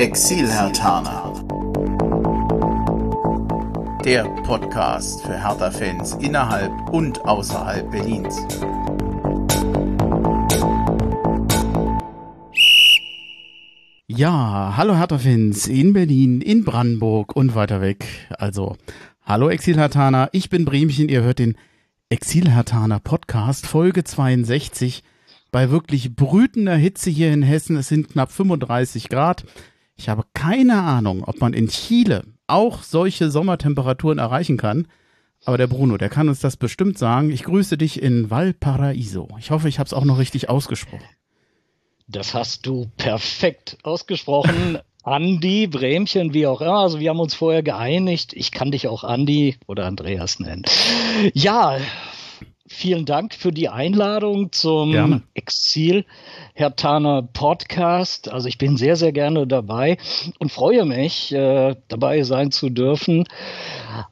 Exil-Hertaner. Der Podcast für Hertha-Fans innerhalb und außerhalb Berlins. Ja, hallo Hertha-Fans in Berlin, in Brandenburg und weiter weg. Also, hallo Exil-Hertaner, ich bin Bremchen, ihr hört den Exil-Hertaner Podcast, Folge 62 bei wirklich brütender Hitze hier in Hessen. Es sind knapp 35 Grad. Ich habe keine Ahnung, ob man in Chile auch solche Sommertemperaturen erreichen kann. Aber der Bruno, der kann uns das bestimmt sagen. Ich grüße dich in Valparaiso. Ich hoffe, ich habe es auch noch richtig ausgesprochen. Das hast du perfekt ausgesprochen. Andi, Bremchen, wie auch immer. Also wir haben uns vorher geeinigt. Ich kann dich auch Andi oder Andreas nennen. Ja, vielen Dank für die Einladung zum gerne. Exil Herr Taner Podcast. Also ich bin sehr, sehr gerne dabei und freue mich, äh, dabei sein zu dürfen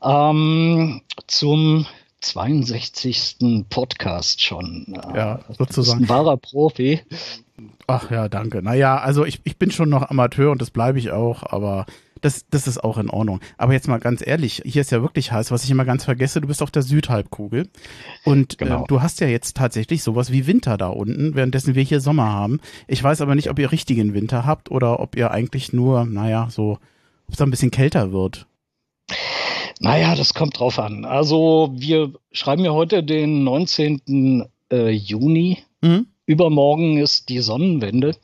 ähm, zum 62. Podcast schon. Ja, sozusagen. Ein wahrer Profi. Ach ja, danke. Naja, also ich, ich bin schon noch Amateur und das bleibe ich auch, aber das, das ist auch in Ordnung. Aber jetzt mal ganz ehrlich, hier ist ja wirklich heiß, was ich immer ganz vergesse, du bist auf der Südhalbkugel und äh, genau. äh, du hast ja jetzt tatsächlich sowas wie Winter da unten, währenddessen wir hier Sommer haben. Ich weiß aber nicht, ob ihr richtigen Winter habt oder ob ihr eigentlich nur, naja, so, ob es da ein bisschen kälter wird. Naja, das kommt drauf an. Also wir schreiben ja heute den 19. Äh, Juni. Mhm. Übermorgen ist die Sonnenwende.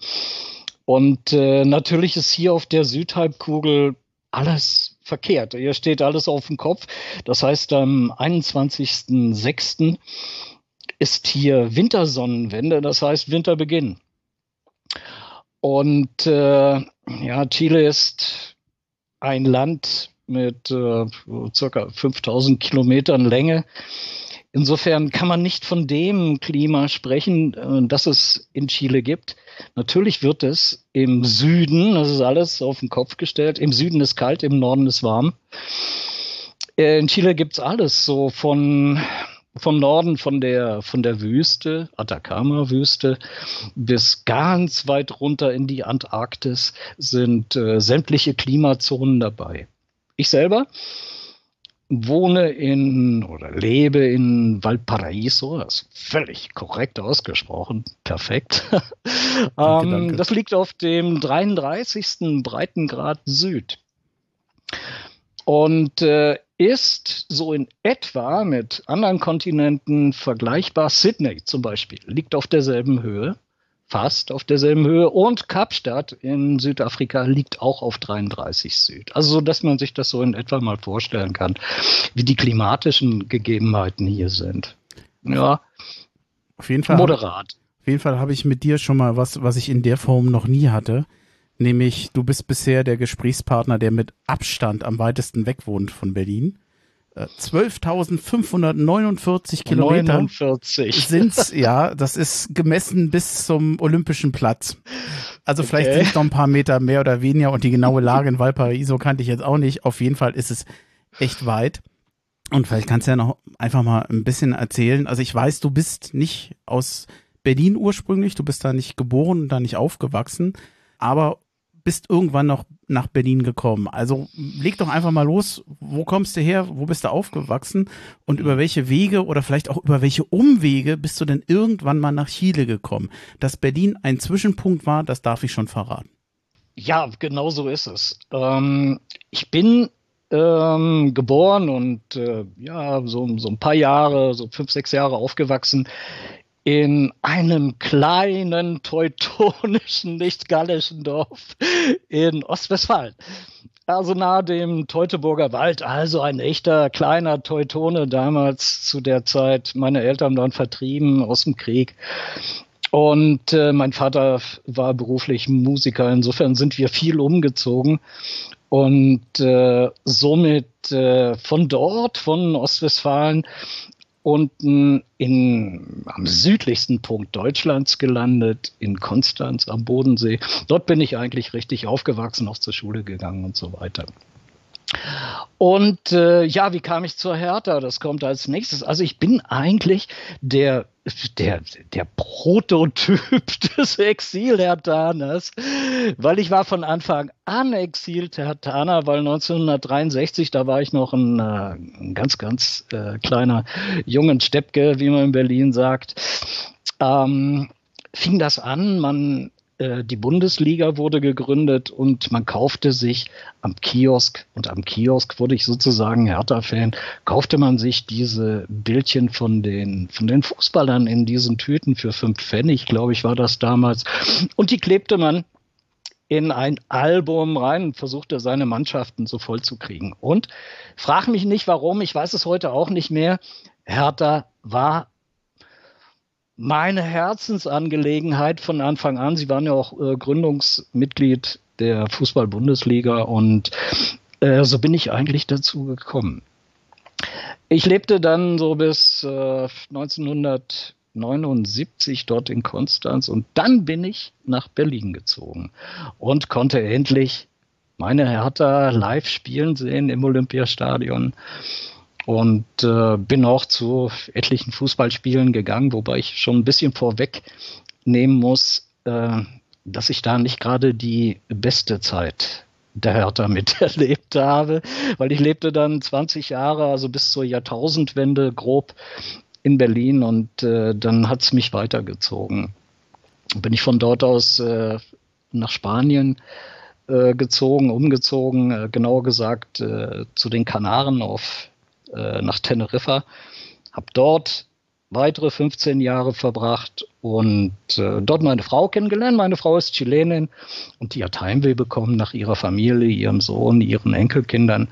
Und äh, natürlich ist hier auf der Südhalbkugel alles verkehrt. Hier steht alles auf dem Kopf. Das heißt, am 21.06. ist hier Wintersonnenwende, das heißt Winterbeginn. Und äh, ja, Chile ist ein Land mit äh, circa 5000 Kilometern Länge. Insofern kann man nicht von dem Klima sprechen, äh, das es in Chile gibt. Natürlich wird es im Süden, das ist alles auf den Kopf gestellt, im Süden ist kalt, im Norden ist warm. Äh, in Chile gibt es alles, so von vom Norden von der, von der Wüste, Atacama-Wüste, bis ganz weit runter in die Antarktis sind äh, sämtliche Klimazonen dabei. Ich selber wohne in oder lebe in Valparaiso, das ist völlig korrekt ausgesprochen, perfekt. danke, ähm, danke. Das liegt auf dem 33. Breitengrad Süd und äh, ist so in etwa mit anderen Kontinenten vergleichbar. Sydney zum Beispiel liegt auf derselben Höhe fast auf derselben Höhe und Kapstadt in Südafrika liegt auch auf 33 Süd. Also so, dass man sich das so in etwa mal vorstellen kann, wie die klimatischen Gegebenheiten hier sind. Ja. Auf jeden Fall. Moderat. Auf jeden Fall habe ich mit dir schon mal was, was ich in der Form noch nie hatte. Nämlich, du bist bisher der Gesprächspartner, der mit Abstand am weitesten weg wohnt von Berlin. 12.549 Kilometer 49. sind's, ja, das ist gemessen bis zum Olympischen Platz. Also okay. vielleicht sind es noch ein paar Meter mehr oder weniger und die genaue Lage in Valparaiso kannte ich jetzt auch nicht. Auf jeden Fall ist es echt weit. Und vielleicht kannst du ja noch einfach mal ein bisschen erzählen. Also ich weiß, du bist nicht aus Berlin ursprünglich, du bist da nicht geboren und da nicht aufgewachsen. Aber bist irgendwann noch nach Berlin gekommen. Also leg doch einfach mal los, wo kommst du her, wo bist du aufgewachsen und über welche Wege oder vielleicht auch über welche Umwege bist du denn irgendwann mal nach Chile gekommen? Dass Berlin ein Zwischenpunkt war, das darf ich schon verraten. Ja, genau so ist es. Ähm, ich bin ähm, geboren und äh, ja, so, so ein paar Jahre, so fünf, sechs Jahre aufgewachsen in einem kleinen teutonischen, nicht gallischen Dorf in Ostwestfalen. Also nahe dem Teutoburger Wald, also ein echter kleiner Teutone damals zu der Zeit. Meine Eltern waren vertrieben aus dem Krieg. Und äh, mein Vater war beruflich Musiker. Insofern sind wir viel umgezogen. Und äh, somit äh, von dort, von Ostwestfalen, unten in, am südlichsten Punkt Deutschlands gelandet, in Konstanz am Bodensee. Dort bin ich eigentlich richtig aufgewachsen, auch zur Schule gegangen und so weiter. Und äh, ja, wie kam ich zur Hertha? Das kommt als nächstes. Also ich bin eigentlich der der, der Prototyp des Exil-Hertaners, weil ich war von Anfang an Exil-Hertaner, weil 1963, da war ich noch ein, äh, ein ganz, ganz äh, kleiner jungen Steppke, wie man in Berlin sagt, ähm, fing das an, man die Bundesliga wurde gegründet und man kaufte sich am Kiosk und am Kiosk wurde ich sozusagen Hertha-Fan, kaufte man sich diese Bildchen von den, von den Fußballern in diesen Tüten für fünf Pfennig, glaube ich, war das damals. Und die klebte man in ein Album rein und versuchte seine Mannschaften so voll zu kriegen. Und frag mich nicht warum, ich weiß es heute auch nicht mehr. Hertha war meine Herzensangelegenheit von Anfang an. Sie waren ja auch äh, Gründungsmitglied der Fußball-Bundesliga und äh, so bin ich eigentlich dazu gekommen. Ich lebte dann so bis äh, 1979 dort in Konstanz und dann bin ich nach Berlin gezogen und konnte endlich meine Hertha live spielen sehen im Olympiastadion und äh, bin auch zu etlichen Fußballspielen gegangen, wobei ich schon ein bisschen vorwegnehmen muss, äh, dass ich da nicht gerade die beste Zeit der Hertha miterlebt habe, weil ich lebte dann 20 Jahre, also bis zur Jahrtausendwende grob in Berlin und äh, dann hat es mich weitergezogen. Bin ich von dort aus äh, nach Spanien äh, gezogen, umgezogen, äh, genauer gesagt äh, zu den Kanaren auf äh, nach Teneriffa, habe dort weitere 15 Jahre verbracht und äh, dort meine Frau kennengelernt. Meine Frau ist Chilenin und die hat Heimweh bekommen nach ihrer Familie, ihrem Sohn, ihren Enkelkindern.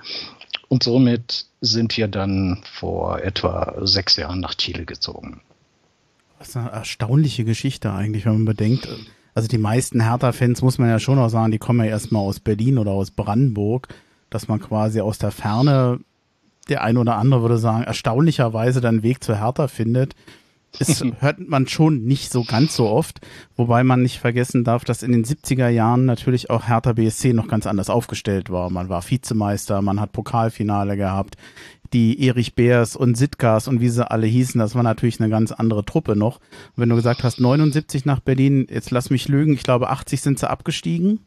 Und somit sind wir dann vor etwa sechs Jahren nach Chile gezogen. Das ist eine erstaunliche Geschichte eigentlich, wenn man bedenkt. Also die meisten Hertha-Fans, muss man ja schon auch sagen, die kommen ja erstmal aus Berlin oder aus Brandenburg, dass man quasi aus der Ferne der eine oder andere würde sagen, erstaunlicherweise dann Weg zu Hertha findet. Das hört man schon nicht so ganz so oft, wobei man nicht vergessen darf, dass in den 70er Jahren natürlich auch Hertha BSC noch ganz anders aufgestellt war. Man war Vizemeister, man hat Pokalfinale gehabt, die Erich Beers und Sitkas und wie sie alle hießen, das war natürlich eine ganz andere Truppe noch. Und wenn du gesagt hast, 79 nach Berlin, jetzt lass mich lügen, ich glaube 80 sind sie abgestiegen.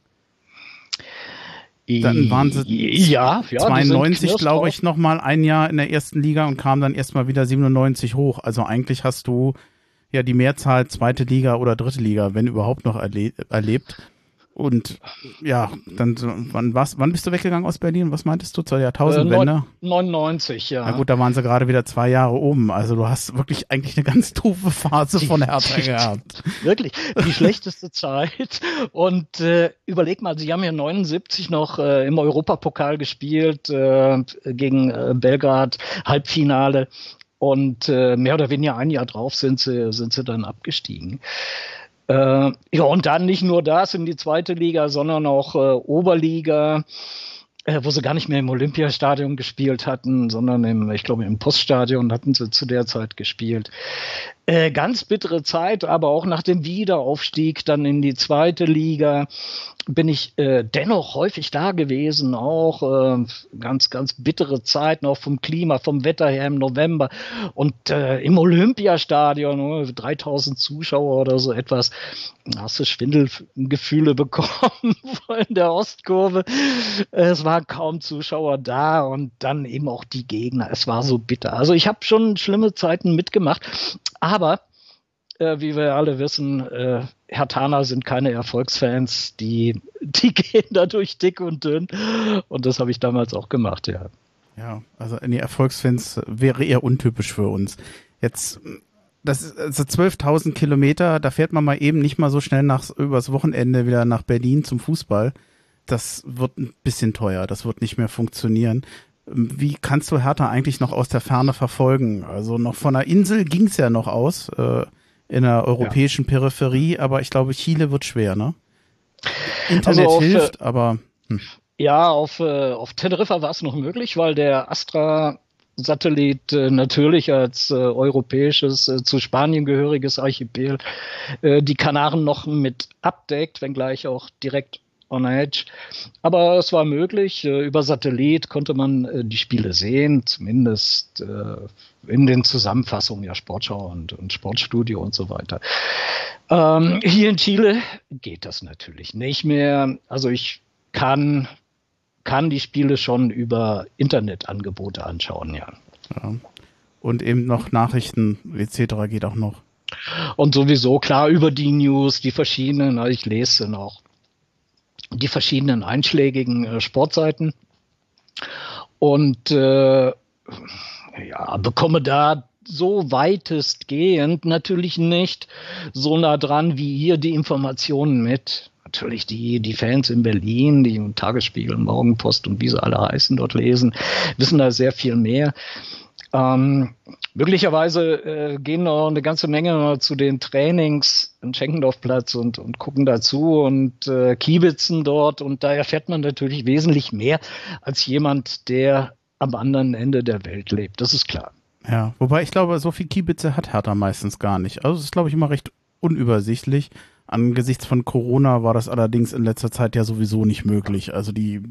Dann waren sie ja, ja, 92, glaube ich, noch mal ein Jahr in der ersten Liga und kam dann erstmal wieder 97 hoch. Also eigentlich hast du ja die Mehrzahl zweite Liga oder dritte Liga, wenn überhaupt noch erle erlebt. Und ja, dann wann was, wann bist du weggegangen aus Berlin? Was meintest du zur Jahrtausendwende? Äh, 99, ja. Na gut, da waren sie gerade wieder zwei Jahre oben. Also du hast wirklich eigentlich eine ganz doofe Phase von Hertha gehabt. wirklich, die schlechteste Zeit. Und äh, überleg mal, sie haben ja 79 noch äh, im Europapokal gespielt äh, gegen äh, Belgrad, Halbfinale. Und äh, mehr oder weniger ein Jahr drauf sind sie, sind sie dann abgestiegen. Äh, ja, und dann nicht nur das in die zweite Liga, sondern auch äh, Oberliga, äh, wo sie gar nicht mehr im Olympiastadion gespielt hatten, sondern im, ich glaube, im Poststadion hatten sie zu der Zeit gespielt. Äh, ganz bittere Zeit, aber auch nach dem Wiederaufstieg dann in die zweite Liga bin ich äh, dennoch häufig da gewesen, auch äh, ganz, ganz bittere Zeiten, auch vom Klima, vom Wetter her im November und äh, im Olympiastadion, 3000 Zuschauer oder so etwas, hast du Schwindelgefühle bekommen in der Ostkurve. Es waren kaum Zuschauer da und dann eben auch die Gegner. Es war so bitter. Also ich habe schon schlimme Zeiten mitgemacht, aber äh, wie wir alle wissen, Herr Tana sind keine Erfolgsfans, die, die gehen dadurch dick und dünn. Und das habe ich damals auch gemacht, ja. Ja, also die Erfolgsfans wäre eher untypisch für uns. Jetzt, das ist also 12.000 Kilometer, da fährt man mal eben nicht mal so schnell nach, übers Wochenende wieder nach Berlin zum Fußball. Das wird ein bisschen teuer, das wird nicht mehr funktionieren. Wie kannst du Hertha eigentlich noch aus der Ferne verfolgen? Also noch von der Insel ging es ja noch aus. Äh, in der europäischen ja. Peripherie, aber ich glaube, Chile wird schwer, ne? Internet also auf, hilft, aber. Hm. Ja, auf, äh, auf Teneriffa war es noch möglich, weil der Astra Satellit äh, natürlich als äh, europäisches, äh, zu Spanien gehöriges Archipel äh, die Kanaren noch mit abdeckt, wenngleich auch direkt on Edge. Aber es war möglich. Äh, über Satellit konnte man äh, die Spiele sehen, zumindest äh, in den Zusammenfassungen, ja, Sportschau und, und Sportstudio und so weiter. Ähm, hier in Chile geht das natürlich nicht mehr. Also ich kann, kann die Spiele schon über Internetangebote anschauen, ja. ja. Und eben noch Nachrichten etc. geht auch noch. Und sowieso klar über die News, die verschiedenen, ich lese noch die verschiedenen einschlägigen äh, Sportseiten und äh, ja, bekomme da so weitestgehend natürlich nicht so nah dran wie hier die Informationen mit. Natürlich die, die Fans in Berlin, die Tagesspiegel, Morgenpost und wie sie alle heißen dort lesen, wissen da sehr viel mehr. Ähm, möglicherweise äh, gehen noch eine ganze Menge zu den Trainings am Schenkendorfplatz und, und gucken dazu und äh, kiebitzen dort und da erfährt man natürlich wesentlich mehr als jemand, der am anderen Ende der Welt lebt. Das ist klar. Ja, wobei ich glaube, so viel Kiebitze hat Hertha meistens gar nicht. Also es ist, glaube ich, immer recht unübersichtlich. Angesichts von Corona war das allerdings in letzter Zeit ja sowieso nicht möglich. Also die,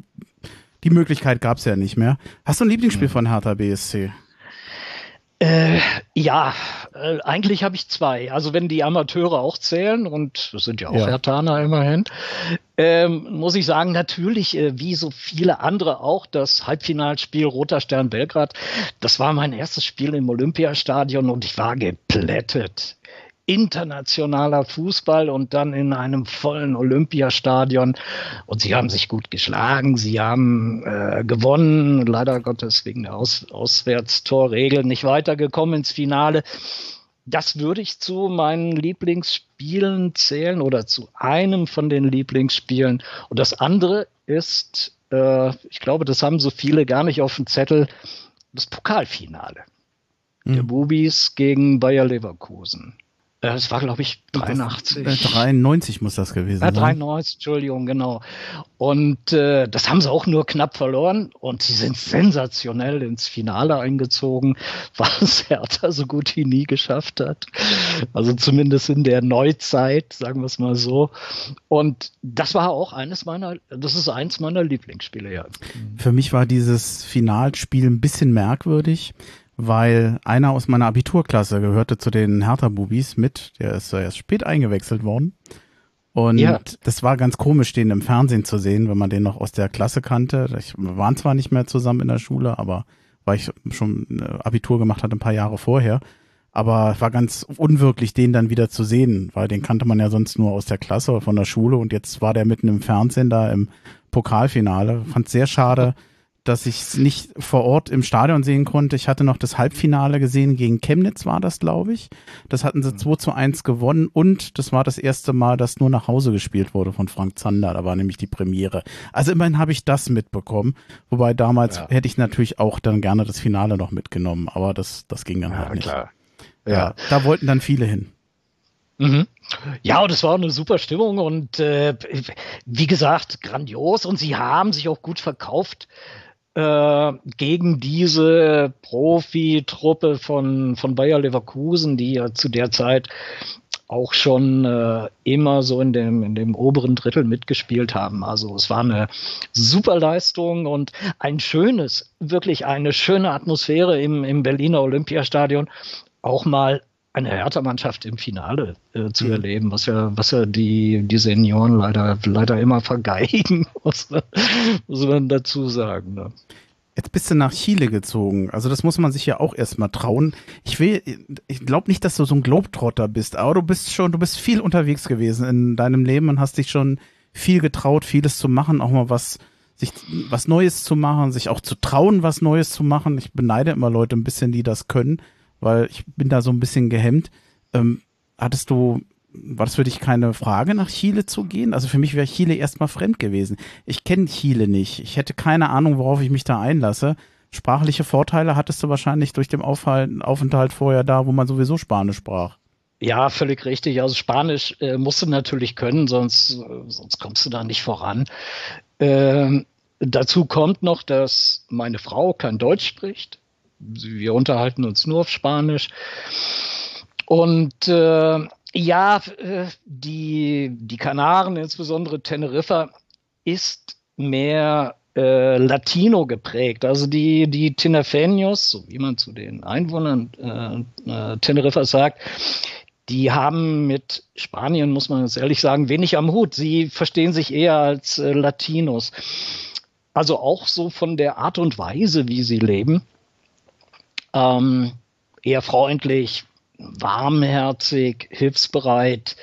die Möglichkeit gab es ja nicht mehr. Hast du ein Lieblingsspiel mhm. von Hertha BSC? Äh, ja, äh, eigentlich habe ich zwei. Also wenn die Amateure auch zählen, und das sind ja auch ja. Hertaner immerhin, ähm, muss ich sagen, natürlich, äh, wie so viele andere auch, das Halbfinalspiel Roter Stern Belgrad, das war mein erstes Spiel im Olympiastadion und ich war geplättet internationaler Fußball und dann in einem vollen Olympiastadion. Und sie haben sich gut geschlagen, sie haben äh, gewonnen, leider Gottes wegen der Aus Auswärtstorregel nicht weitergekommen ins Finale. Das würde ich zu meinen Lieblingsspielen zählen oder zu einem von den Lieblingsspielen. Und das andere ist, äh, ich glaube, das haben so viele gar nicht auf dem Zettel, das Pokalfinale. Der hm. Bubis gegen Bayer Leverkusen. Das war, glaube ich, 83. Das, äh, 93 muss das gewesen sein. Ja, 93, Entschuldigung, genau. Und äh, das haben sie auch nur knapp verloren und sie sind sensationell ins Finale eingezogen, was Hertha so gut wie nie geschafft hat. Also zumindest in der Neuzeit, sagen wir es mal so. Und das war auch eines meiner, das ist eins meiner Lieblingsspiele, ja. Für mich war dieses Finalspiel ein bisschen merkwürdig weil einer aus meiner Abiturklasse gehörte zu den Hertha-Bubis mit, der ist erst spät eingewechselt worden. Und ja. das war ganz komisch, den im Fernsehen zu sehen, wenn man den noch aus der Klasse kannte. Ich, wir waren zwar nicht mehr zusammen in der Schule, aber weil ich schon äh, Abitur gemacht hatte ein paar Jahre vorher. Aber es war ganz unwirklich, den dann wieder zu sehen, weil den kannte man ja sonst nur aus der Klasse oder von der Schule und jetzt war der mitten im Fernsehen da im Pokalfinale. Fand sehr schade, dass ich es nicht vor Ort im Stadion sehen konnte. Ich hatte noch das Halbfinale gesehen, gegen Chemnitz war das, glaube ich. Das hatten sie 2 mhm. zu 1 gewonnen und das war das erste Mal, dass nur nach Hause gespielt wurde von Frank Zander. Da war nämlich die Premiere. Also immerhin habe ich das mitbekommen. Wobei damals ja. hätte ich natürlich auch dann gerne das Finale noch mitgenommen, aber das, das ging dann ja, halt nicht. Klar. Ja. ja, da wollten dann viele hin. Mhm. Ja, und es war eine super Stimmung und äh, wie gesagt, grandios und sie haben sich auch gut verkauft äh, gegen diese Profi-Truppe von, von Bayer Leverkusen, die ja zu der Zeit auch schon äh, immer so in dem, in dem oberen Drittel mitgespielt haben. Also es war eine super Leistung und ein schönes, wirklich eine schöne Atmosphäre im, im Berliner Olympiastadion. Auch mal eine Hertha-Mannschaft im Finale äh, zu mhm. erleben, was ja, was ja die, die Senioren leider, leider immer vergeigen, muss, muss man dazu sagen. Ne? Jetzt bist du nach Chile gezogen. Also das muss man sich ja auch erstmal trauen. Ich will, ich glaube nicht, dass du so ein Globetrotter bist, aber du bist schon, du bist viel unterwegs gewesen in deinem Leben und hast dich schon viel getraut, vieles zu machen, auch mal was, sich was Neues zu machen, sich auch zu trauen, was Neues zu machen. Ich beneide immer Leute ein bisschen, die das können weil ich bin da so ein bisschen gehemmt. Ähm, hattest du, war das für dich keine Frage, nach Chile zu gehen? Also für mich wäre Chile erstmal fremd gewesen. Ich kenne Chile nicht. Ich hätte keine Ahnung, worauf ich mich da einlasse. Sprachliche Vorteile hattest du wahrscheinlich durch den Aufenthalt vorher da, wo man sowieso Spanisch sprach. Ja, völlig richtig. Also Spanisch äh, musst du natürlich können, sonst, äh, sonst kommst du da nicht voran. Ähm, dazu kommt noch, dass meine Frau kein Deutsch spricht wir unterhalten uns nur auf Spanisch. Und äh, ja, äh, die, die Kanaren, insbesondere Teneriffa, ist mehr äh, Latino geprägt. Also die, die Tinefeños, so wie man zu den Einwohnern äh, äh, Teneriffa sagt, die haben mit Spanien, muss man jetzt ehrlich sagen, wenig am Hut. Sie verstehen sich eher als äh, Latinos. Also auch so von der Art und Weise, wie sie leben. Ähm, eher freundlich, warmherzig, hilfsbereit.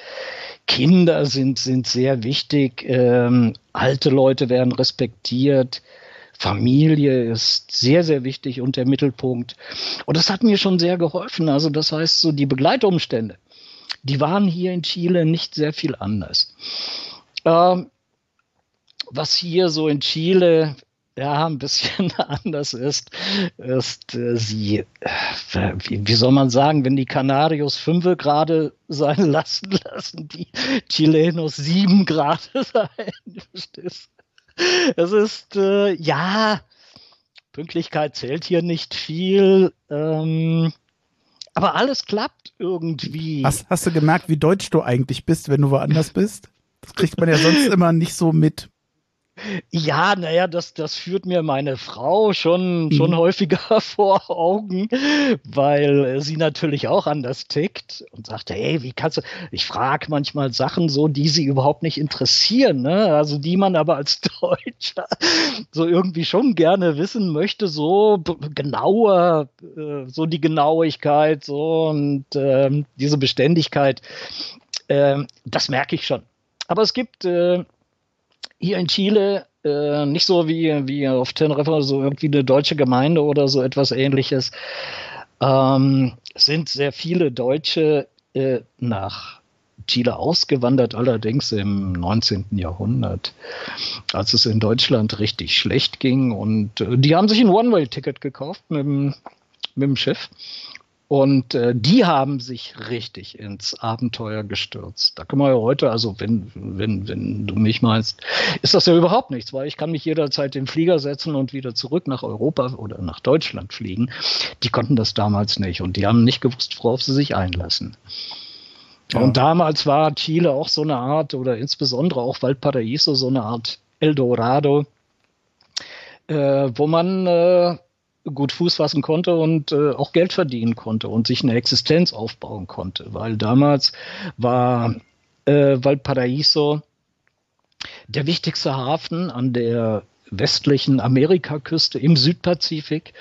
Kinder sind, sind sehr wichtig. Ähm, alte Leute werden respektiert. Familie ist sehr, sehr wichtig und der Mittelpunkt. Und das hat mir schon sehr geholfen. Also das heißt, so die Begleitumstände, die waren hier in Chile nicht sehr viel anders. Ähm, was hier so in Chile ja, ein bisschen anders ist, ist äh, sie, äh, wie, wie, soll man sagen, wenn die Canarios 5 gerade sein lassen, lassen die Chilenos 7 Grad sein. Es ist, äh, ja, Pünktlichkeit zählt hier nicht viel, ähm, aber alles klappt irgendwie. Hast, hast du gemerkt, wie deutsch du eigentlich bist, wenn du woanders bist? Das kriegt man ja sonst immer nicht so mit. Ja, naja, das, das führt mir meine Frau schon, schon mhm. häufiger vor Augen, weil sie natürlich auch anders tickt und sagt, hey, wie kannst du, ich frage manchmal Sachen so, die sie überhaupt nicht interessieren, ne? also die man aber als Deutscher so irgendwie schon gerne wissen möchte, so genauer, äh, so die Genauigkeit so und äh, diese Beständigkeit, äh, das merke ich schon. Aber es gibt äh, hier in Chile äh, nicht so wie, wie auf Teneriffa, so irgendwie eine deutsche Gemeinde oder so etwas ähnliches. Ähm, sind sehr viele Deutsche äh, nach Chile ausgewandert, allerdings im 19. Jahrhundert, als es in Deutschland richtig schlecht ging. Und äh, die haben sich ein One-Way-Ticket gekauft mit dem, mit dem Schiff und äh, die haben sich richtig ins Abenteuer gestürzt. Da können wir ja heute, also wenn, wenn, wenn du mich meinst, ist das ja überhaupt nichts, weil ich kann mich jederzeit in den Flieger setzen und wieder zurück nach Europa oder nach Deutschland fliegen. Die konnten das damals nicht und die haben nicht gewusst, worauf sie sich einlassen. Ja. Und damals war Chile auch so eine Art, oder insbesondere auch Valparaiso so eine Art Eldorado, äh, wo man äh, gut Fuß fassen konnte und äh, auch Geld verdienen konnte und sich eine Existenz aufbauen konnte. Weil damals war äh, Valparaiso der wichtigste Hafen an der westlichen Amerikaküste im Südpazifik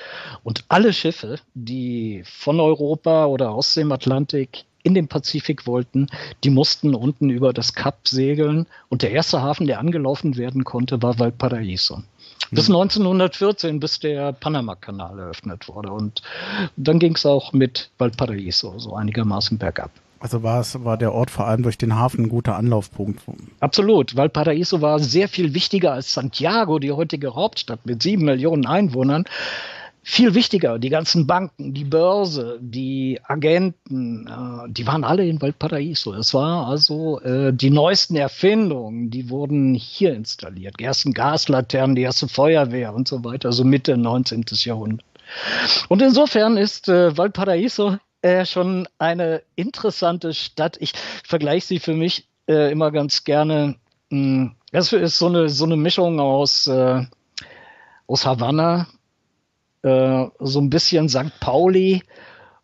und alle Schiffe, die von Europa oder aus dem Atlantik in den Pazifik wollten, die mussten unten über das Kap segeln und der erste Hafen, der angelaufen werden konnte, war Valparaiso. Bis 1914, hm. bis der Panama-Kanal eröffnet wurde. Und dann ging es auch mit Valparaiso so einigermaßen bergab. Also war es, war der Ort vor allem durch den Hafen ein guter Anlaufpunkt. Absolut. Valparaiso war sehr viel wichtiger als Santiago, die heutige Hauptstadt mit sieben Millionen Einwohnern viel wichtiger, die ganzen Banken, die Börse, die Agenten, äh, die waren alle in Valparaiso. Es war also äh, die neuesten Erfindungen, die wurden hier installiert. Die ersten Gaslaternen, die erste Feuerwehr und so weiter, so Mitte 19. Jahrhundert. Und insofern ist äh, Valparaiso äh, schon eine interessante Stadt. Ich vergleiche sie für mich äh, immer ganz gerne. Mh, das ist so eine, so eine Mischung aus, äh, aus Havanna, äh, so ein bisschen St. Pauli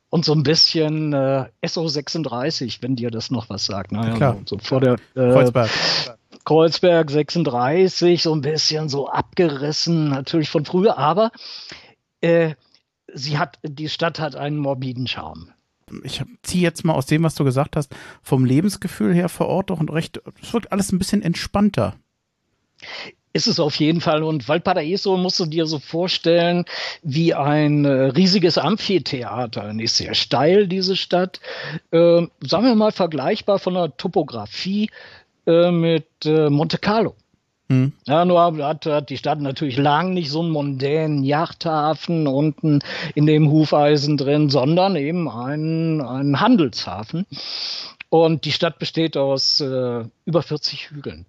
und so ein bisschen äh, SO36, wenn dir das noch was sagt. Naja, Klar. So, so vor der äh, Kreuzberg. Kreuzberg 36, so ein bisschen so abgerissen, natürlich von früher, aber äh, sie hat, die Stadt hat einen morbiden Charme. Ich ziehe jetzt mal aus dem, was du gesagt hast, vom Lebensgefühl her vor Ort doch ein recht, es wirkt alles ein bisschen entspannter ist es auf jeden Fall. Und Valparaiso musst du dir so vorstellen wie ein äh, riesiges Amphitheater. Nicht sehr steil, diese Stadt. Äh, sagen wir mal vergleichbar von der Topografie äh, mit äh, Monte Carlo. Hm. Ja, nur hat, hat die Stadt natürlich lang nicht so einen mondänen Yachthafen unten in dem Hufeisen drin, sondern eben einen, einen Handelshafen. Und die Stadt besteht aus äh, über 40 Hügeln.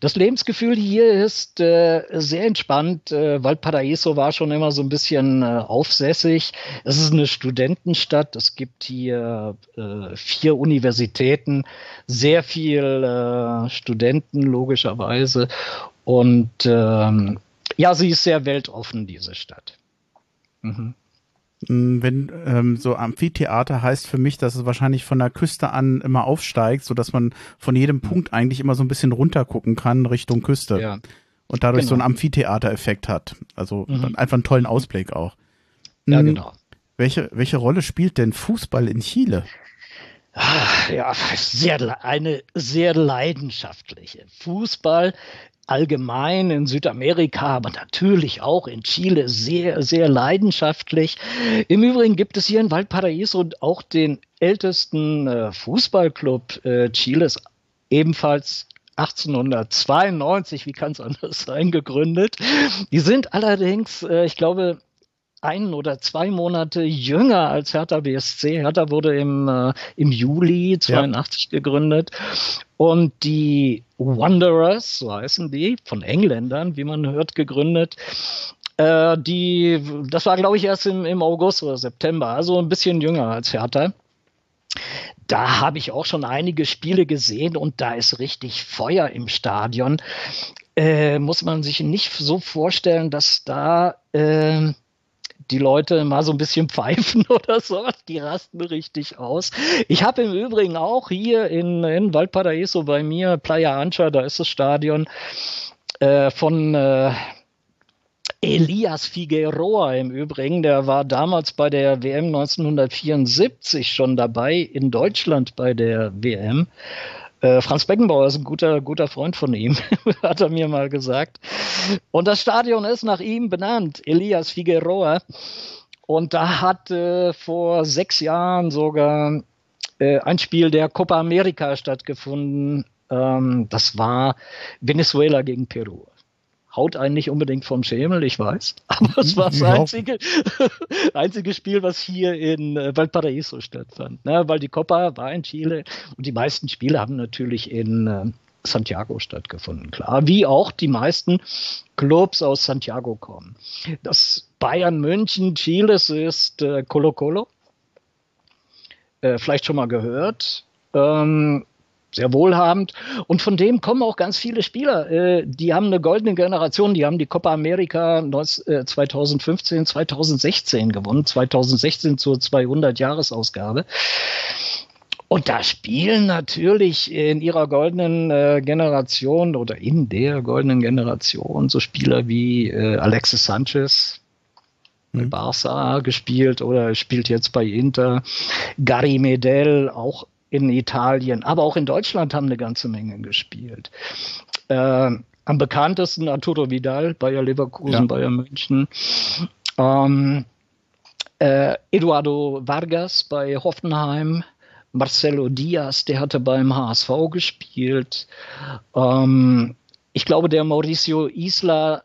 Das Lebensgefühl hier ist äh, sehr entspannt. Äh, Valparaiso war schon immer so ein bisschen äh, aufsässig. Es ist eine Studentenstadt. Es gibt hier äh, vier Universitäten, sehr viel äh, Studenten logischerweise. Und ähm, ja, sie ist sehr weltoffen, diese Stadt. Mhm. Mm, wenn ähm, so Amphitheater heißt für mich, dass es wahrscheinlich von der Küste an immer aufsteigt, so dass man von jedem Punkt eigentlich immer so ein bisschen runter gucken kann Richtung Küste. Ja. Und dadurch genau. so einen Amphitheater-Effekt hat. Also mhm. einfach einen tollen Ausblick auch. Ja, mm, genau. Welche, welche Rolle spielt denn Fußball in Chile? Ah, ja, sehr, eine sehr leidenschaftliche. Fußball allgemein in Südamerika, aber natürlich auch in Chile sehr, sehr leidenschaftlich. Im Übrigen gibt es hier in Valparaiso auch den ältesten äh, Fußballclub äh, Chiles, ebenfalls 1892, wie kann es anders sein, gegründet. Die sind allerdings, äh, ich glaube, ein oder zwei Monate jünger als Hertha BSC. Hertha wurde im, äh, im Juli 82 ja. gegründet. Und die Wanderers, so heißen die, von Engländern, wie man hört, gegründet. Äh, die, das war, glaube ich, erst im, im August oder September, also ein bisschen jünger als Hertha da habe ich auch schon einige Spiele gesehen und da ist richtig Feuer im Stadion. Äh, muss man sich nicht so vorstellen, dass da äh, die Leute mal so ein bisschen pfeifen oder sowas, die rasten richtig aus. Ich habe im Übrigen auch hier in, in Valparaiso bei mir, Playa Ancha, da ist das Stadion äh, von äh, Elias Figueroa im Übrigen, der war damals bei der WM 1974 schon dabei, in Deutschland bei der WM. Äh, Franz Beckenbauer ist ein guter, guter Freund von ihm, hat er mir mal gesagt. Und das Stadion ist nach ihm benannt, Elias Figueroa. Und da hat äh, vor sechs Jahren sogar äh, ein Spiel der Copa America stattgefunden. Ähm, das war Venezuela gegen Peru haut einen nicht unbedingt vom Schemel, ich weiß. Aber es war das einzige, einzige Spiel, was hier in äh, Valparaiso stattfand. Ne? Weil die Copa war in Chile und die meisten Spiele haben natürlich in äh, Santiago stattgefunden, klar. Wie auch die meisten Clubs aus Santiago kommen. Das Bayern München Chiles ist äh, Colo Colo. Äh, vielleicht schon mal gehört. Ähm, sehr wohlhabend. Und von dem kommen auch ganz viele Spieler. Äh, die haben eine goldene Generation, die haben die Copa America 2015, 2016 äh, gewonnen, 2016 zur 200-Jahresausgabe. Und da spielen natürlich in ihrer goldenen äh, Generation oder in der goldenen Generation so Spieler wie äh, Alexis Sanchez, bei mhm. Barca gespielt oder spielt jetzt bei Inter. Gary Medel, auch in Italien, aber auch in Deutschland haben eine ganze Menge gespielt. Äh, am bekanntesten Arturo Vidal, Bayer Leverkusen, ja. Bayern München. Ähm, äh, Eduardo Vargas bei Hoffenheim. Marcelo Diaz, der hatte beim HSV gespielt. Ähm, ich glaube, der Mauricio Isla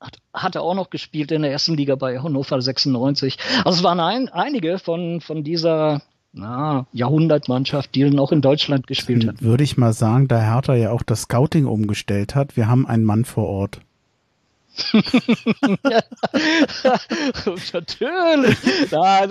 hat, hatte auch noch gespielt in der ersten Liga bei Hannover 96. Also es waren ein, einige von, von dieser na, Jahrhundertmannschaft, die dann auch in Deutschland gespielt hat. Würde ich mal sagen, da Hertha ja auch das Scouting umgestellt hat, wir haben einen Mann vor Ort. Natürlich. Da,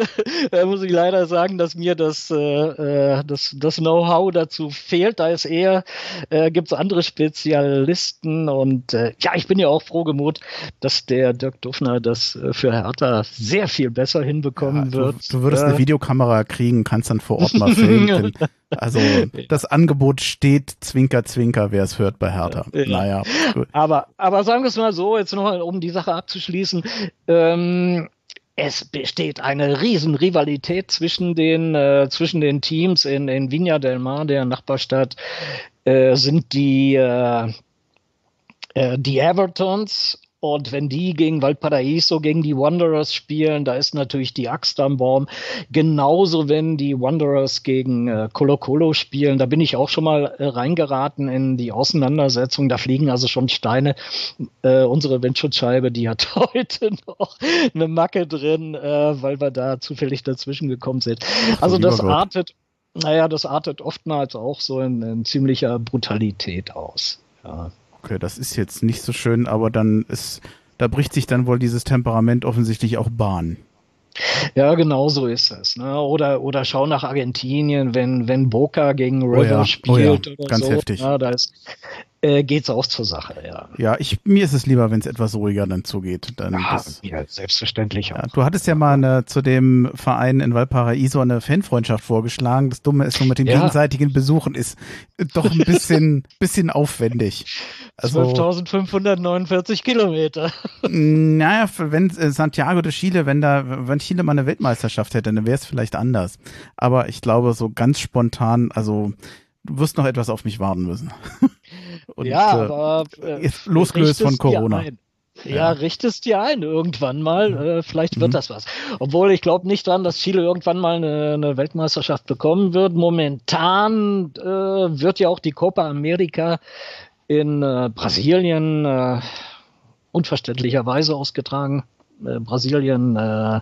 da, muss ich leider sagen, dass mir das, äh, äh, das, das Know-how dazu fehlt. Da ist eher, äh, gibt es andere Spezialisten und äh, ja, ich bin ja auch froh gemut, dass der Dirk Duffner das äh, für Hertha sehr viel besser hinbekommen ja, wird. Du, du würdest eine Videokamera kriegen, kannst dann vor Ort mal filmen. Also das Angebot steht, Zwinker, Zwinker, wer es hört bei Hertha. Ja. Naja. Gut. Aber, aber sagen wir es mal so, jetzt noch um die Sache abzuschließen. Ähm, es besteht eine Riesenrivalität zwischen den, äh, zwischen den Teams in, in Viña del Mar, der Nachbarstadt, äh, sind die, äh, äh die Evertons und wenn die gegen Valparaiso, gegen die Wanderers spielen, da ist natürlich die Axt am Baum. Genauso, wenn die Wanderers gegen äh, Colo Colo spielen, da bin ich auch schon mal äh, reingeraten in die Auseinandersetzung. Da fliegen also schon Steine. Äh, unsere Windschutzscheibe, die hat heute noch eine Macke drin, äh, weil wir da zufällig dazwischen gekommen sind. Also das artet, naja, das artet oftmals auch so in, in ziemlicher Brutalität aus. Ja. Okay, das ist jetzt nicht so schön, aber dann ist, da bricht sich dann wohl dieses Temperament offensichtlich auch Bahn. Ja, genau so ist es. Ne? Oder, oder schau nach Argentinien, wenn, wenn Boca gegen River oh ja, spielt oh ja, oder ganz so. Heftig. Ja, da ist, äh, geht's auch zur Sache, ja. Ja, ich, mir ist es lieber, wenn es etwas ruhiger dann zugeht. Dann ja, das, ja, selbstverständlich ja, Du hattest ja mal eine, zu dem Verein in Valparaiso eine Fanfreundschaft vorgeschlagen. Das Dumme ist, so mit den ja. gegenseitigen Besuchen ist doch ein bisschen, bisschen aufwendig. Also, 12.549 Kilometer. Naja, wenn äh, Santiago de Chile, wenn da, wenn Chile mal eine Weltmeisterschaft hätte, dann wäre es vielleicht anders. Aber ich glaube, so ganz spontan, also du wirst noch etwas auf mich warten müssen. Und, ja, äh, aber äh, losgelöst von Corona. Ja, ja, richtest dir ein irgendwann mal. Äh, vielleicht wird mhm. das was. Obwohl ich glaube nicht dran, dass Chile irgendwann mal eine, eine Weltmeisterschaft bekommen wird. Momentan äh, wird ja auch die Copa America in äh, Brasilien äh, unverständlicherweise ausgetragen. Äh, Brasilien, äh,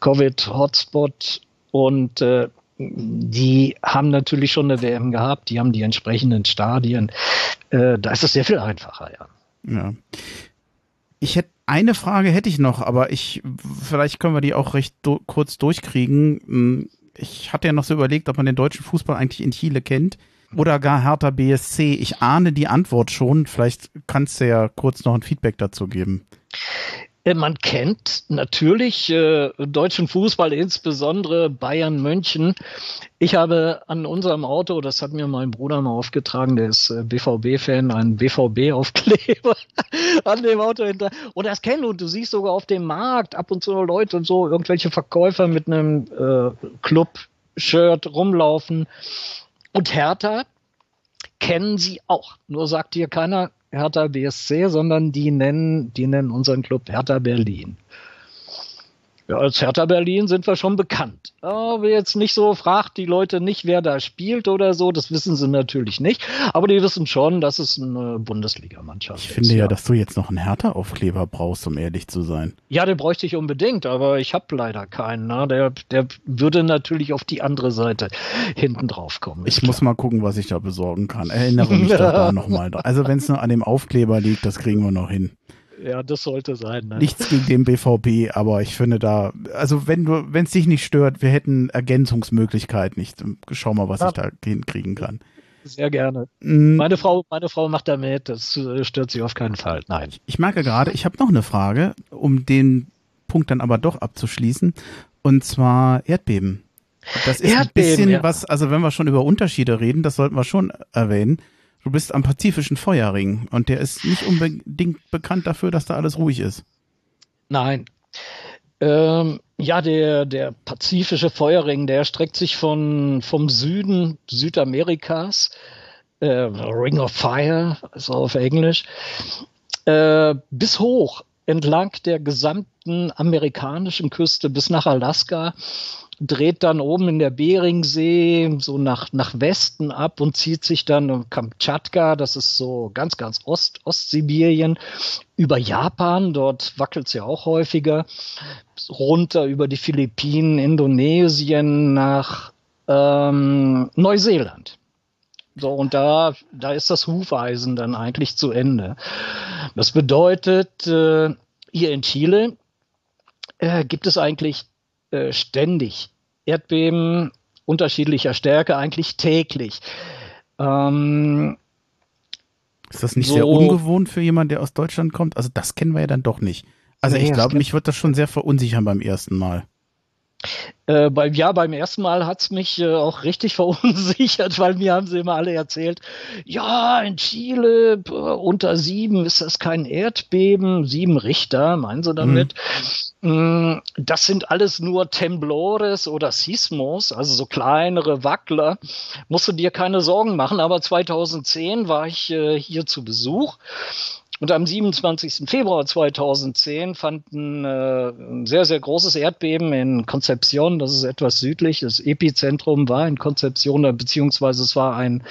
Covid-Hotspot und äh, die haben natürlich schon eine WM gehabt, die haben die entsprechenden Stadien. Äh, da ist es sehr viel einfacher, ja. Ja. Ich hätte eine Frage hätte ich noch, aber ich vielleicht können wir die auch recht do, kurz durchkriegen. Hm, ich hatte ja noch so überlegt, ob man den deutschen Fußball eigentlich in Chile kennt oder gar Hertha BSC. Ich ahne die Antwort schon. Vielleicht kannst du ja kurz noch ein Feedback dazu geben. Äh, man kennt natürlich äh, deutschen Fußball, insbesondere Bayern München. Ich habe an unserem Auto, das hat mir mein Bruder mal aufgetragen, der ist äh, BVB-Fan, einen BVB-Aufkleber an dem Auto hinter. Und das kennen du, du siehst sogar auf dem Markt ab und zu Leute und so, irgendwelche Verkäufer mit einem äh, Club-Shirt rumlaufen. Und Hertha kennen sie auch. Nur sagt hier keiner, Hertha BSC, sondern die nennen, die nennen unseren Club Hertha Berlin. Ja, als Hertha Berlin sind wir schon bekannt. Aber jetzt nicht so, fragt die Leute nicht, wer da spielt oder so, das wissen sie natürlich nicht. Aber die wissen schon, dass es eine Bundesligamannschaft ist. Ich finde ja, ja, dass du jetzt noch einen Hertha-Aufkleber brauchst, um ehrlich zu sein. Ja, den bräuchte ich unbedingt, aber ich habe leider keinen. Ne? Der, der würde natürlich auf die andere Seite hinten drauf kommen. Ich klar. muss mal gucken, was ich da besorgen kann. Erinnere mich doch da nochmal. Also wenn es nur an dem Aufkleber liegt, das kriegen wir noch hin. Ja, das sollte sein. Ne? Nichts gegen den BVB, aber ich finde da, also wenn du, wenn es dich nicht stört, wir hätten Ergänzungsmöglichkeiten. Ich schau mal, was ja. ich da hinkriegen kann. Sehr gerne. Mhm. Meine Frau, meine Frau macht da mit, das äh, stört sie auf keinen Fall. Nein. Ich merke gerade, ich habe noch eine Frage, um den Punkt dann aber doch abzuschließen. Und zwar Erdbeben. Das ist Erdbeben, ein bisschen ja. was, also wenn wir schon über Unterschiede reden, das sollten wir schon erwähnen. Du bist am Pazifischen Feuerring und der ist nicht unbedingt bekannt dafür, dass da alles ruhig ist. Nein. Ähm, ja, der, der Pazifische Feuerring, der streckt sich von, vom Süden Südamerikas, äh, Ring of Fire, also auf Englisch, äh, bis hoch entlang der gesamten amerikanischen Küste bis nach Alaska dreht dann oben in der Beringsee so nach, nach Westen ab und zieht sich dann um Kamtschatka, das ist so ganz, ganz Ost, Ostsibirien, über Japan, dort wackelt es ja auch häufiger, runter über die Philippinen, Indonesien nach ähm, Neuseeland. So, und da, da ist das Hufeisen dann eigentlich zu Ende. Das bedeutet, äh, hier in Chile äh, gibt es eigentlich äh, ständig. Erdbeben unterschiedlicher Stärke, eigentlich täglich. Ähm, ist das nicht so, sehr ungewohnt für jemanden, der aus Deutschland kommt? Also das kennen wir ja dann doch nicht. Also ich glaube, mich wird das schon sehr verunsichern beim ersten Mal. Äh, beim, ja, beim ersten Mal hat es mich äh, auch richtig verunsichert, weil mir haben sie immer alle erzählt, ja, in Chile unter sieben ist das kein Erdbeben, sieben Richter, meinen sie damit. Mhm. Das sind alles nur Temblores oder Sismos, also so kleinere Wackler. Musst du dir keine Sorgen machen, aber 2010 war ich äh, hier zu Besuch und am 27. Februar 2010 fand ein, äh, ein, sehr, sehr großes Erdbeben in Concepción, das ist etwas südlich. Das Epizentrum war in Concepción, beziehungsweise es war ein,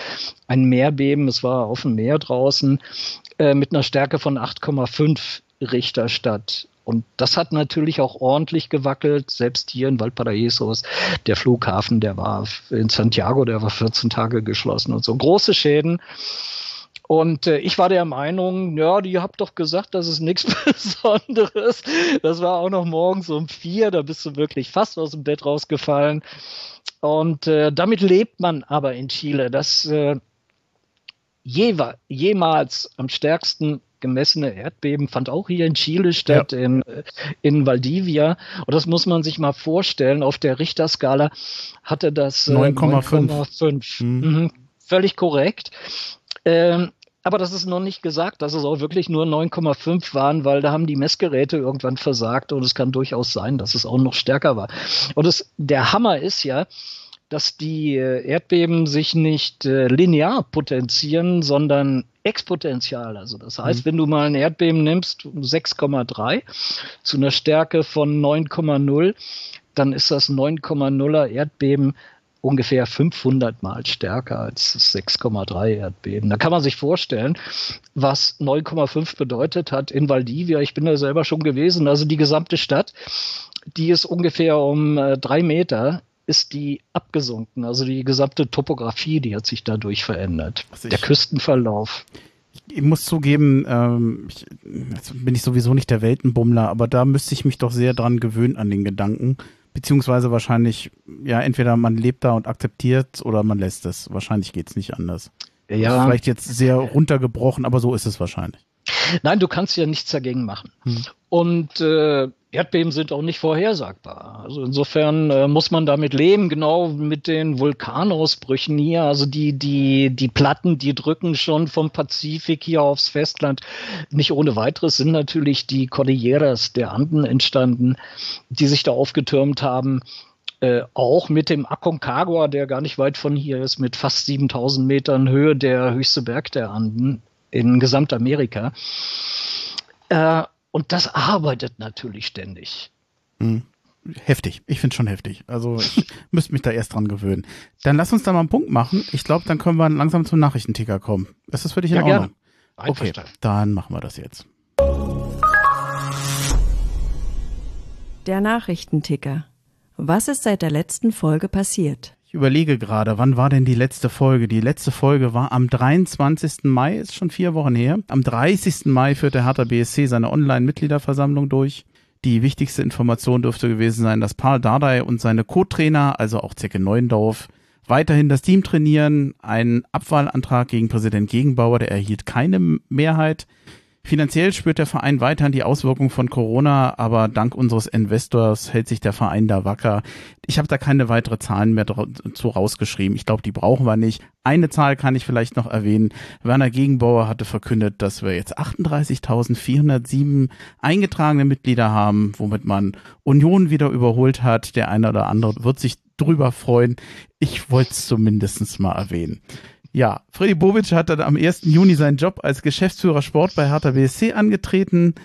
ein Meerbeben, es war auf dem Meer draußen, äh, mit einer Stärke von 8,5 Richter statt. Und das hat natürlich auch ordentlich gewackelt, selbst hier in Valparaiso. Der Flughafen, der war in Santiago, der war 14 Tage geschlossen und so. Große Schäden. Und äh, ich war der Meinung, ja, die habt doch gesagt, das ist nichts Besonderes. Das war auch noch morgens um vier, da bist du wirklich fast aus dem Bett rausgefallen. Und äh, damit lebt man aber in Chile. Das äh, jemals am stärksten gemessene Erdbeben fand auch hier in Chile statt, ja. in, in Valdivia. Und das muss man sich mal vorstellen. Auf der Richterskala hatte das 9,5. Äh, mhm. Völlig korrekt. Ähm, aber das ist noch nicht gesagt, dass es auch wirklich nur 9,5 waren, weil da haben die Messgeräte irgendwann versagt und es kann durchaus sein, dass es auch noch stärker war. Und es, der Hammer ist ja, dass die äh, Erdbeben sich nicht äh, linear potenzieren, sondern exponentiell. Also das heißt, mhm. wenn du mal ein Erdbeben nimmst, 6,3 zu einer Stärke von 9,0, dann ist das 9,0er Erdbeben ungefähr 500 mal stärker als das 6,3 Erdbeben. Da kann man sich vorstellen, was 9,5 bedeutet hat in Valdivia. Ich bin da selber schon gewesen. Also die gesamte Stadt, die ist ungefähr um äh, drei Meter ist die abgesunken. Also die gesamte Topografie, die hat sich dadurch verändert. Also der Küstenverlauf. Ich muss zugeben, ähm, ich, jetzt bin ich sowieso nicht der Weltenbummler, aber da müsste ich mich doch sehr dran gewöhnen an den Gedanken. Beziehungsweise wahrscheinlich, ja, entweder man lebt da und akzeptiert oder man lässt es. Wahrscheinlich geht es nicht anders. Ja. Vielleicht jetzt sehr runtergebrochen, aber so ist es wahrscheinlich. Nein, du kannst ja nichts dagegen machen. Hm. Und äh, Erdbeben sind auch nicht vorhersagbar. Also insofern äh, muss man damit leben, genau mit den Vulkanausbrüchen hier. Also die, die, die Platten, die drücken schon vom Pazifik hier aufs Festland. Nicht ohne weiteres sind natürlich die Cordilleras der Anden entstanden, die sich da aufgetürmt haben. Äh, auch mit dem Aconcagua, der gar nicht weit von hier ist, mit fast 7000 Metern Höhe, der höchste Berg der Anden in Gesamtamerika. Äh, und das arbeitet natürlich ständig. Hm. Heftig. Ich finde schon heftig. Also ich müsste mich da erst dran gewöhnen. Dann lass uns da mal einen Punkt machen. Ich glaube, dann können wir langsam zum Nachrichtenticker kommen. Ist das für dich in ja, Ordnung? Gerne. Okay, dann machen wir das jetzt. Der Nachrichtenticker. Was ist seit der letzten Folge passiert? Überlege gerade, wann war denn die letzte Folge? Die letzte Folge war am 23. Mai, ist schon vier Wochen her. Am 30. Mai führte Hertha BSC seine Online-Mitgliederversammlung durch. Die wichtigste Information dürfte gewesen sein, dass Paul Dardai und seine Co-Trainer, also auch Zecke Neuendorf, weiterhin das Team trainieren. Ein Abwahlantrag gegen Präsident Gegenbauer, der erhielt keine Mehrheit. Finanziell spürt der Verein weiterhin die Auswirkungen von Corona, aber dank unseres Investors hält sich der Verein da wacker. Ich habe da keine weitere Zahlen mehr zu rausgeschrieben. Ich glaube, die brauchen wir nicht. Eine Zahl kann ich vielleicht noch erwähnen. Werner Gegenbauer hatte verkündet, dass wir jetzt 38.407 eingetragene Mitglieder haben, womit man Union wieder überholt hat. Der eine oder andere wird sich drüber freuen. Ich wollte es zumindest mal erwähnen. Ja, Freddy Bobic hat dann am 1. Juni seinen Job als Geschäftsführer Sport bei Hertha BSC angetreten.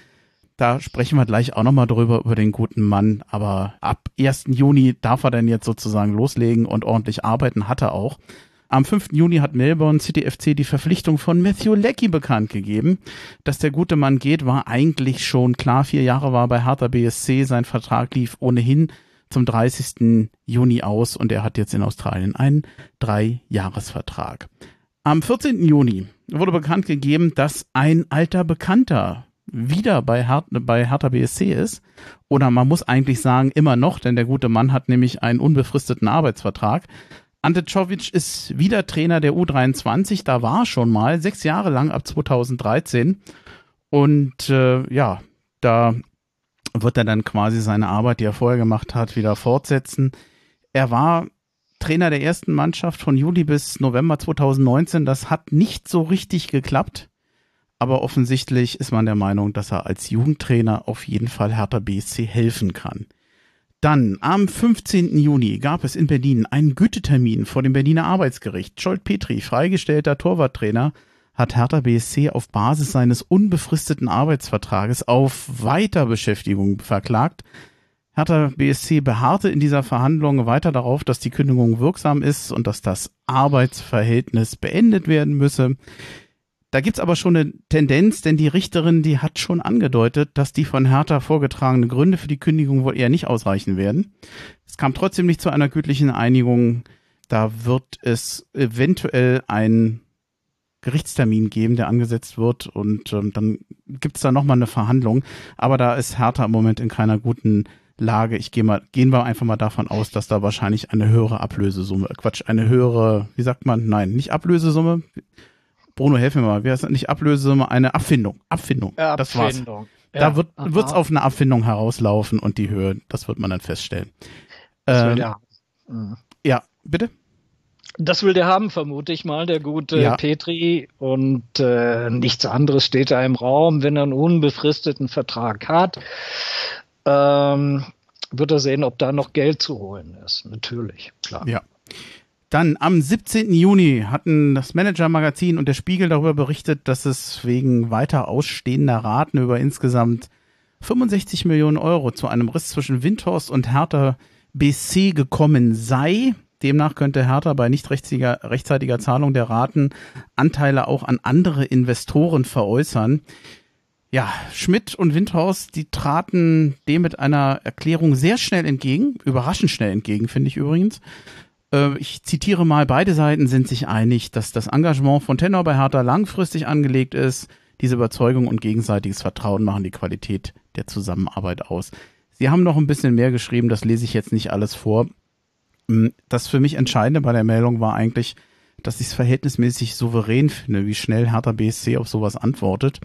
Da sprechen wir gleich auch nochmal drüber, über den guten Mann. Aber ab 1. Juni darf er dann jetzt sozusagen loslegen und ordentlich arbeiten, hat er auch. Am 5. Juni hat Melbourne City FC die Verpflichtung von Matthew Leckie bekannt gegeben. Dass der gute Mann geht, war eigentlich schon klar. Vier Jahre war bei Hertha BSC. Sein Vertrag lief ohnehin zum 30. Juni aus und er hat jetzt in Australien einen Dreijahresvertrag. Am 14. Juni wurde bekannt gegeben, dass ein alter Bekannter wieder bei, Her bei Hertha BSC ist. Oder man muss eigentlich sagen, immer noch, denn der gute Mann hat nämlich einen unbefristeten Arbeitsvertrag. Ante Czovic ist wieder Trainer der U23, da war schon mal, sechs Jahre lang ab 2013. Und äh, ja, da wird er dann quasi seine Arbeit, die er vorher gemacht hat, wieder fortsetzen. Er war Trainer der ersten Mannschaft von Juli bis November 2019. Das hat nicht so richtig geklappt. Aber offensichtlich ist man der Meinung, dass er als Jugendtrainer auf jeden Fall Hertha BSC helfen kann. Dann am 15. Juni gab es in Berlin einen Gütetermin vor dem Berliner Arbeitsgericht. Scholt Petri, freigestellter Torwarttrainer, hat Hertha BSC auf Basis seines unbefristeten Arbeitsvertrages auf Weiterbeschäftigung verklagt. Hertha BSC beharrte in dieser Verhandlung weiter darauf, dass die Kündigung wirksam ist und dass das Arbeitsverhältnis beendet werden müsse. Da gibt's aber schon eine Tendenz, denn die Richterin, die hat schon angedeutet, dass die von Hertha vorgetragenen Gründe für die Kündigung wohl eher nicht ausreichen werden. Es kam trotzdem nicht zu einer gütlichen Einigung. Da wird es eventuell ein Gerichtstermin geben, der angesetzt wird und ähm, dann gibt es da nochmal eine Verhandlung. Aber da ist Hertha im Moment in keiner guten Lage. Ich gehe mal, gehen wir einfach mal davon aus, dass da wahrscheinlich eine höhere Ablösesumme, Quatsch, eine höhere, wie sagt man, nein, nicht Ablösesumme. Bruno, helf mir mal, wie heißt das? Nicht Ablösesumme, eine Abfindung. Abfindung. Ja, das war's. Ja, da wird es auf eine Abfindung herauslaufen und die Höhe, das wird man dann feststellen. Ähm, ja. Mhm. ja, bitte? Das will der haben, vermute ich mal, der gute ja. Petri. Und äh, nichts anderes steht da im Raum. Wenn er einen unbefristeten Vertrag hat, ähm, wird er sehen, ob da noch Geld zu holen ist. Natürlich, klar. Ja. Dann am 17. Juni hatten das Manager-Magazin und der Spiegel darüber berichtet, dass es wegen weiter ausstehender Raten über insgesamt 65 Millionen Euro zu einem Riss zwischen Windhorst und Hertha BC gekommen sei. Demnach könnte Hertha bei nicht rechtzeitiger Zahlung der Raten Anteile auch an andere Investoren veräußern. Ja, Schmidt und Windhorst, die traten dem mit einer Erklärung sehr schnell entgegen, überraschend schnell entgegen, finde ich übrigens. Äh, ich zitiere mal, beide Seiten sind sich einig, dass das Engagement von Tenor bei Hertha langfristig angelegt ist. Diese Überzeugung und gegenseitiges Vertrauen machen die Qualität der Zusammenarbeit aus. Sie haben noch ein bisschen mehr geschrieben, das lese ich jetzt nicht alles vor. Mm, das für mich Entscheidende bei der Meldung war eigentlich, dass ich es verhältnismäßig souverän finde, wie schnell Hertha BSC auf sowas antwortet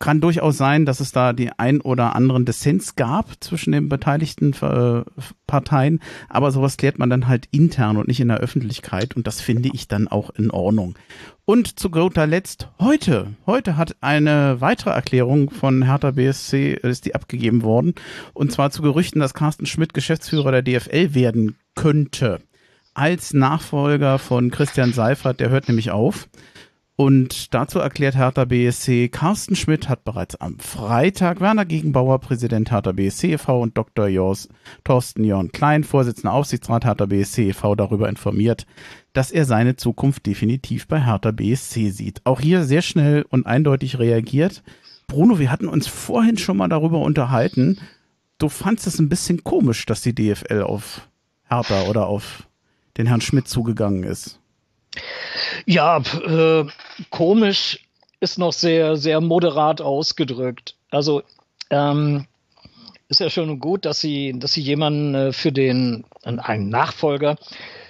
kann durchaus sein, dass es da die ein oder anderen Dissens gab zwischen den beteiligten äh, Parteien, aber sowas klärt man dann halt intern und nicht in der Öffentlichkeit und das finde ich dann auch in Ordnung. Und zu guter Letzt heute, heute hat eine weitere Erklärung von Hertha BSC ist die abgegeben worden und zwar zu Gerüchten, dass Carsten Schmidt Geschäftsführer der DFL werden könnte als Nachfolger von Christian Seifert, der hört nämlich auf. Und dazu erklärt Hertha BSC, Carsten Schmidt hat bereits am Freitag Werner Gegenbauer, Präsident Hertha BSC e.V. und Dr. Jos, Thorsten Jörn Klein, Vorsitzender Aufsichtsrat Hertha BSC e.V. darüber informiert, dass er seine Zukunft definitiv bei Hertha BSC sieht. Auch hier sehr schnell und eindeutig reagiert. Bruno, wir hatten uns vorhin schon mal darüber unterhalten. Du fandst es ein bisschen komisch, dass die DFL auf Hertha oder auf den Herrn Schmidt zugegangen ist. Ja, äh, komisch ist noch sehr, sehr moderat ausgedrückt. Also ähm, ist ja schon gut, dass sie, dass sie jemanden äh, für den, einen Nachfolger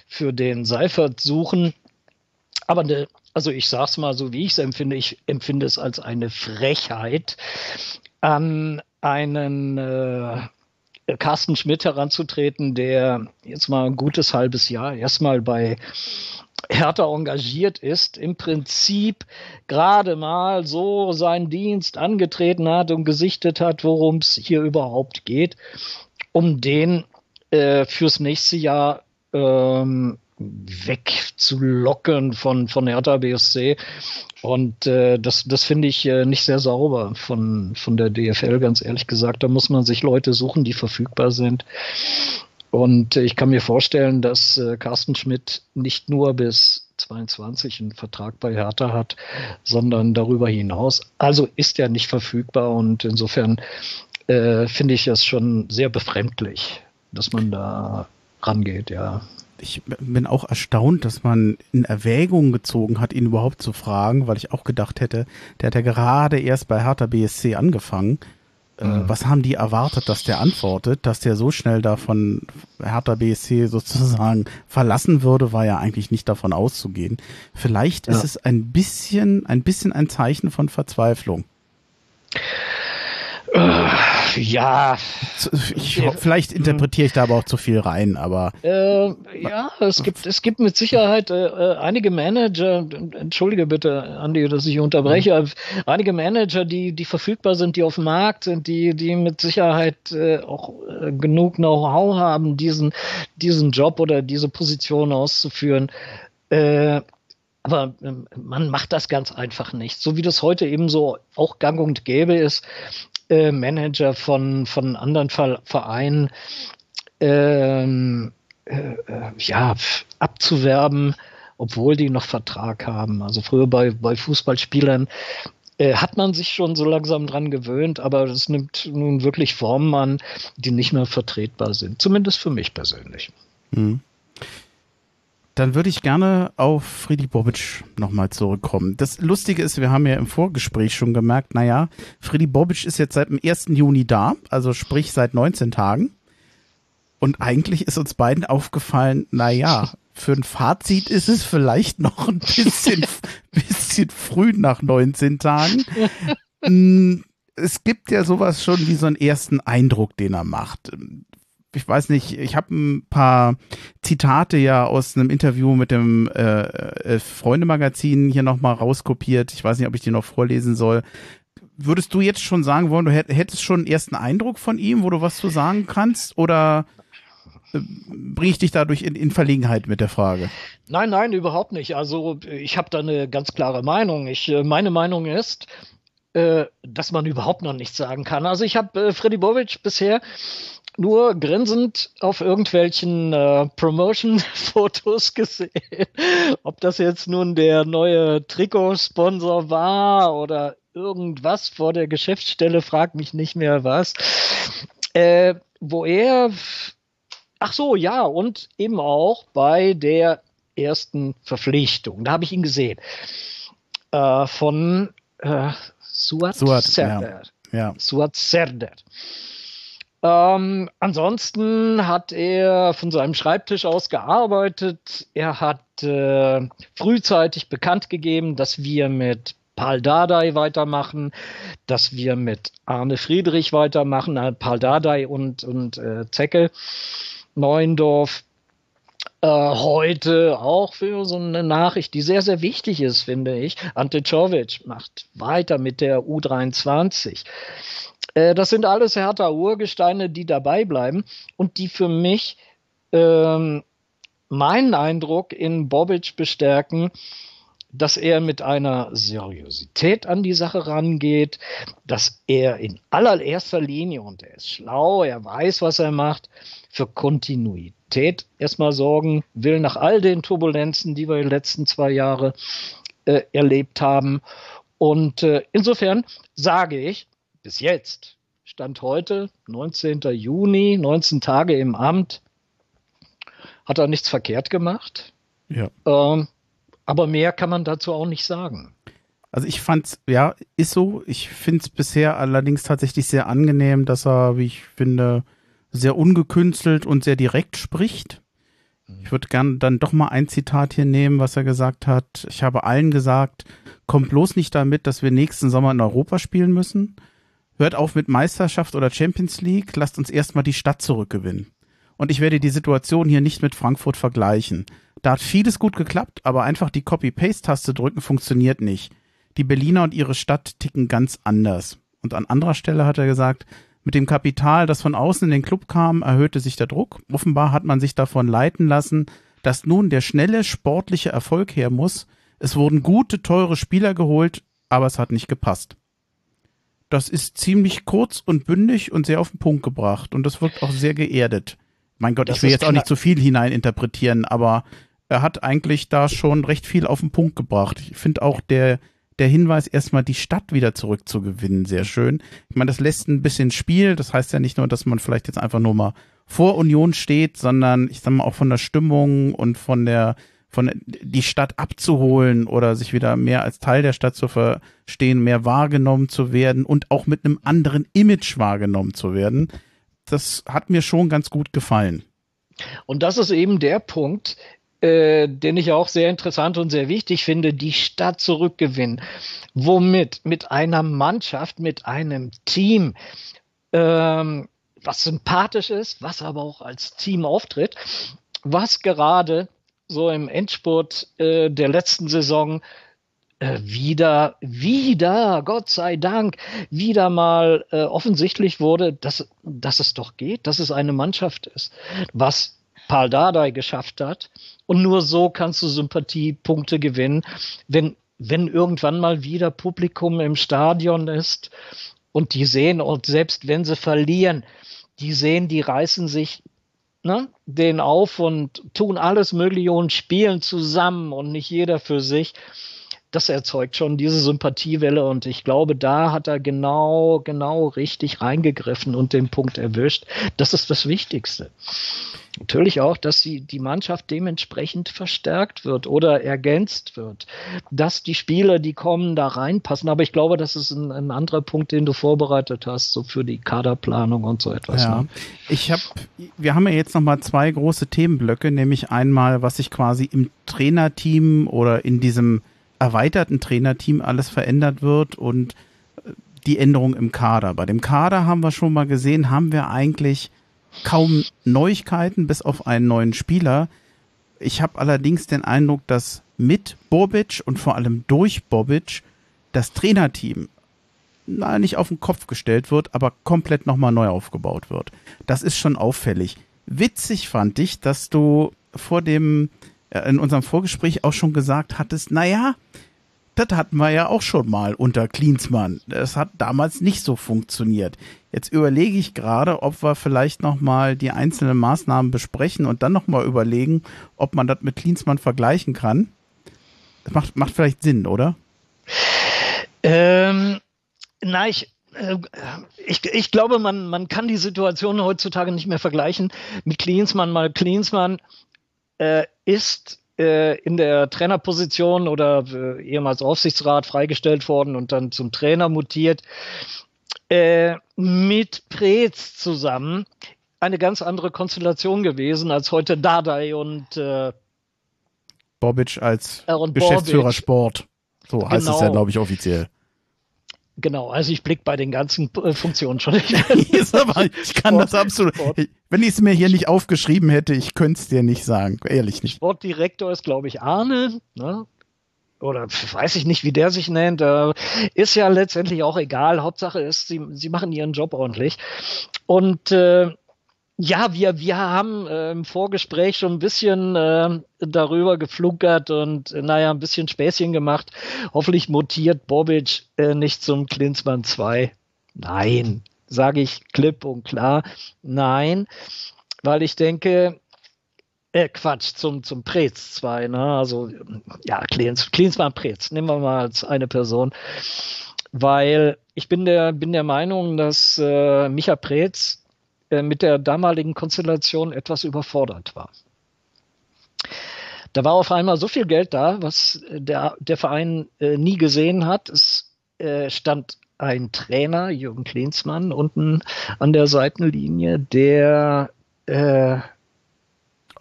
für den Seifert suchen. Aber ne, also ich sage es mal so, wie ich es empfinde, ich empfinde es als eine Frechheit, an einen äh, Carsten Schmidt heranzutreten, der jetzt mal ein gutes halbes Jahr erstmal bei härter engagiert ist, im Prinzip gerade mal so seinen Dienst angetreten hat und gesichtet hat, worum es hier überhaupt geht, um den äh, fürs nächste Jahr ähm, wegzulocken von, von Hertha BSC. Und äh, das, das finde ich äh, nicht sehr sauber von, von der DFL, ganz ehrlich gesagt. Da muss man sich Leute suchen, die verfügbar sind. Und ich kann mir vorstellen, dass äh, Carsten Schmidt nicht nur bis 22 einen Vertrag bei Hertha hat, sondern darüber hinaus. Also ist er nicht verfügbar und insofern äh, finde ich es schon sehr befremdlich, dass man da rangeht, ja. Ich bin auch erstaunt, dass man in Erwägung gezogen hat, ihn überhaupt zu fragen, weil ich auch gedacht hätte, der hat ja gerade erst bei Hertha BSC angefangen äh, mhm. Was haben die erwartet, dass der antwortet, dass der so schnell da von Hertha BSC sozusagen verlassen würde, war ja eigentlich nicht davon auszugehen. Vielleicht ja. ist es ein bisschen, ein bisschen ein Zeichen von Verzweiflung. Äh, ja. Ich, vielleicht interpretiere ich da aber auch zu viel rein, aber. Äh, ja, es gibt, es gibt mit Sicherheit äh, äh einige Manager, entschuldige bitte, Andi, dass ich unterbreche, mhm. einige Manager, die, die verfügbar sind, die auf dem Markt sind, die, die mit Sicherheit äh, auch äh, genug Know-how haben, diesen, diesen Job oder diese Position auszuführen. Äh, aber ähm, man macht das ganz einfach nicht. So wie das heute eben so auch gang und gäbe ist, Manager von, von anderen Vereinen ähm, äh, äh, ja, abzuwerben, obwohl die noch Vertrag haben. Also früher bei, bei Fußballspielern äh, hat man sich schon so langsam dran gewöhnt, aber es nimmt nun wirklich Formen an, die nicht mehr vertretbar sind. Zumindest für mich persönlich. Mhm. Dann würde ich gerne auf Friedrich Bobic nochmal zurückkommen. Das Lustige ist, wir haben ja im Vorgespräch schon gemerkt, naja, Friedrich Bobic ist jetzt seit dem 1. Juni da, also sprich seit 19 Tagen. Und eigentlich ist uns beiden aufgefallen, naja, für ein Fazit ist es vielleicht noch ein bisschen, bisschen früh nach 19 Tagen. Hm, es gibt ja sowas schon wie so einen ersten Eindruck, den er macht ich weiß nicht, ich habe ein paar Zitate ja aus einem Interview mit dem äh, äh, Freunde-Magazin hier nochmal rauskopiert. Ich weiß nicht, ob ich die noch vorlesen soll. Würdest du jetzt schon sagen wollen, du hättest schon einen ersten Eindruck von ihm, wo du was zu sagen kannst? Oder äh, bringe ich dich dadurch in, in, Verlegenheit mit der Frage? Nein, nein, überhaupt nicht. Also ich habe da eine ganz klare Meinung. Ich, äh, meine Meinung ist, äh, dass man überhaupt noch nichts sagen kann. Also ich habe äh, Freddy Bovic bisher nur grinsend auf irgendwelchen äh, Promotion-Fotos gesehen. Ob das jetzt nun der neue Trikotsponsor war oder irgendwas vor der Geschäftsstelle, fragt mich nicht mehr was. Äh, wo er, ach so, ja, und eben auch bei der ersten Verpflichtung, da habe ich ihn gesehen, äh, von äh, Suat, Suat Serdar. Ja. ja. Suat Serdar. Ähm, ansonsten hat er von seinem Schreibtisch aus gearbeitet. Er hat äh, frühzeitig bekannt gegeben, dass wir mit Paul Dardai weitermachen, dass wir mit Arne Friedrich weitermachen, äh, Paul Dardai und, und äh, Zecke Neuendorf. Äh, heute auch für so eine Nachricht, die sehr, sehr wichtig ist, finde ich. Ante Czovic macht weiter mit der U23. Äh, das sind alles härter Urgesteine, die dabei bleiben und die für mich ähm, meinen Eindruck in Bobic bestärken, dass er mit einer Seriosität an die Sache rangeht, dass er in allererster Linie, und er ist schlau, er weiß, was er macht, für Kontinuität erstmal sorgen will, nach all den Turbulenzen, die wir die letzten zwei Jahre äh, erlebt haben. Und äh, insofern sage ich, bis jetzt, Stand heute, 19. Juni, 19 Tage im Amt, hat er nichts verkehrt gemacht. Ja. Ähm, aber mehr kann man dazu auch nicht sagen. Also ich fand's, ja, ist so. Ich finde es bisher allerdings tatsächlich sehr angenehm, dass er, wie ich finde, sehr ungekünstelt und sehr direkt spricht. Ich würde gern dann doch mal ein Zitat hier nehmen, was er gesagt hat. Ich habe allen gesagt, kommt bloß nicht damit, dass wir nächsten Sommer in Europa spielen müssen. Hört auf mit Meisterschaft oder Champions League, lasst uns erstmal die Stadt zurückgewinnen. Und ich werde die Situation hier nicht mit Frankfurt vergleichen. Da hat vieles gut geklappt, aber einfach die Copy-Paste-Taste drücken funktioniert nicht. Die Berliner und ihre Stadt ticken ganz anders. Und an anderer Stelle hat er gesagt, mit dem Kapital, das von außen in den Club kam, erhöhte sich der Druck. Offenbar hat man sich davon leiten lassen, dass nun der schnelle sportliche Erfolg her muss. Es wurden gute, teure Spieler geholt, aber es hat nicht gepasst das ist ziemlich kurz und bündig und sehr auf den Punkt gebracht und das wirkt auch sehr geerdet. Mein Gott, das ich will jetzt auch nicht zu viel hineininterpretieren, aber er hat eigentlich da schon recht viel auf den Punkt gebracht. Ich finde auch der, der Hinweis, erstmal die Stadt wieder zurückzugewinnen, sehr schön. Ich meine, das lässt ein bisschen Spiel. Das heißt ja nicht nur, dass man vielleicht jetzt einfach nur mal vor Union steht, sondern ich sag mal auch von der Stimmung und von der von die Stadt abzuholen oder sich wieder mehr als Teil der Stadt zu verstehen, mehr wahrgenommen zu werden und auch mit einem anderen Image wahrgenommen zu werden. Das hat mir schon ganz gut gefallen. Und das ist eben der Punkt, äh, den ich auch sehr interessant und sehr wichtig finde, die Stadt zurückgewinnen. Womit? Mit einer Mannschaft, mit einem Team, ähm, was sympathisch ist, was aber auch als Team auftritt, was gerade so im Endspurt äh, der letzten Saison äh, wieder, wieder, Gott sei Dank, wieder mal äh, offensichtlich wurde, dass, dass es doch geht, dass es eine Mannschaft ist, was Paul Dardai geschafft hat. Und nur so kannst du Sympathiepunkte gewinnen, wenn, wenn irgendwann mal wieder Publikum im Stadion ist und die sehen, und selbst wenn sie verlieren, die sehen, die reißen sich ne, den auf und tun alles Mögliche und spielen zusammen und nicht jeder für sich. Das erzeugt schon diese Sympathiewelle und ich glaube, da hat er genau, genau richtig reingegriffen und den Punkt erwischt. Das ist das Wichtigste. Natürlich auch, dass die, die Mannschaft dementsprechend verstärkt wird oder ergänzt wird, dass die Spieler, die kommen, da reinpassen. Aber ich glaube, das ist ein, ein anderer Punkt, den du vorbereitet hast, so für die Kaderplanung und so etwas. Ja. Ne? Ich habe, wir haben ja jetzt nochmal zwei große Themenblöcke, nämlich einmal, was sich quasi im Trainerteam oder in diesem erweiterten Trainerteam alles verändert wird und äh, die Änderung im Kader. Bei dem Kader haben wir schon mal gesehen, haben wir eigentlich kaum Neuigkeiten, bis auf einen neuen Spieler. Ich habe allerdings den Eindruck, dass mit Bobic und vor allem durch Bobic das Trainerteam na, nicht auf den Kopf gestellt wird, aber komplett nochmal neu aufgebaut wird. Das ist schon auffällig. Witzig fand ich, dass du vor dem, in unserem Vorgespräch auch schon gesagt hattest, naja, das hatten wir ja auch schon mal unter Klinsmann. Das hat damals nicht so funktioniert. Jetzt überlege ich gerade, ob wir vielleicht nochmal die einzelnen Maßnahmen besprechen und dann nochmal überlegen, ob man das mit Klinsmann vergleichen kann. Das macht, macht vielleicht Sinn, oder? Ähm, na, ich, äh, ich, ich glaube, man, man kann die Situation heutzutage nicht mehr vergleichen mit Klinsmann, weil Klinsmann äh, ist äh, in der Trainerposition oder äh, ehemals Aufsichtsrat freigestellt worden und dann zum Trainer mutiert. Äh, mit Preetz zusammen eine ganz andere Konstellation gewesen als heute Dardai und äh, Bobic als Geschäftsführer. Sport. So heißt genau. es ja, genau. glaube ich, offiziell. Genau, also ich blicke bei den ganzen äh, Funktionen schon nicht. ich kann das absolut. Wenn ich es mir hier nicht aufgeschrieben hätte, ich könnte es dir nicht sagen, ehrlich nicht. Sportdirektor ist, glaube ich, Arne. Ne? oder weiß ich nicht, wie der sich nennt, äh, ist ja letztendlich auch egal. Hauptsache ist, sie, sie machen ihren Job ordentlich. Und äh, ja, wir, wir haben äh, im Vorgespräch schon ein bisschen äh, darüber geflunkert und äh, naja, ein bisschen Späßchen gemacht. Hoffentlich mutiert Bobic äh, nicht zum Klinsmann 2. Nein, sage ich klipp und klar. Nein, weil ich denke, äh, Quatsch, zum, zum Prez 2, ne? Also, ja, Klinsmann Klinsmann Prez, nehmen wir mal als eine Person. Weil ich bin der, bin der Meinung, dass äh, Micha Preetz mit der damaligen Konstellation etwas überfordert war. Da war auf einmal so viel Geld da, was der, der Verein äh, nie gesehen hat. Es äh, stand ein Trainer, Jürgen Klinsmann, unten an der Seitenlinie, der äh,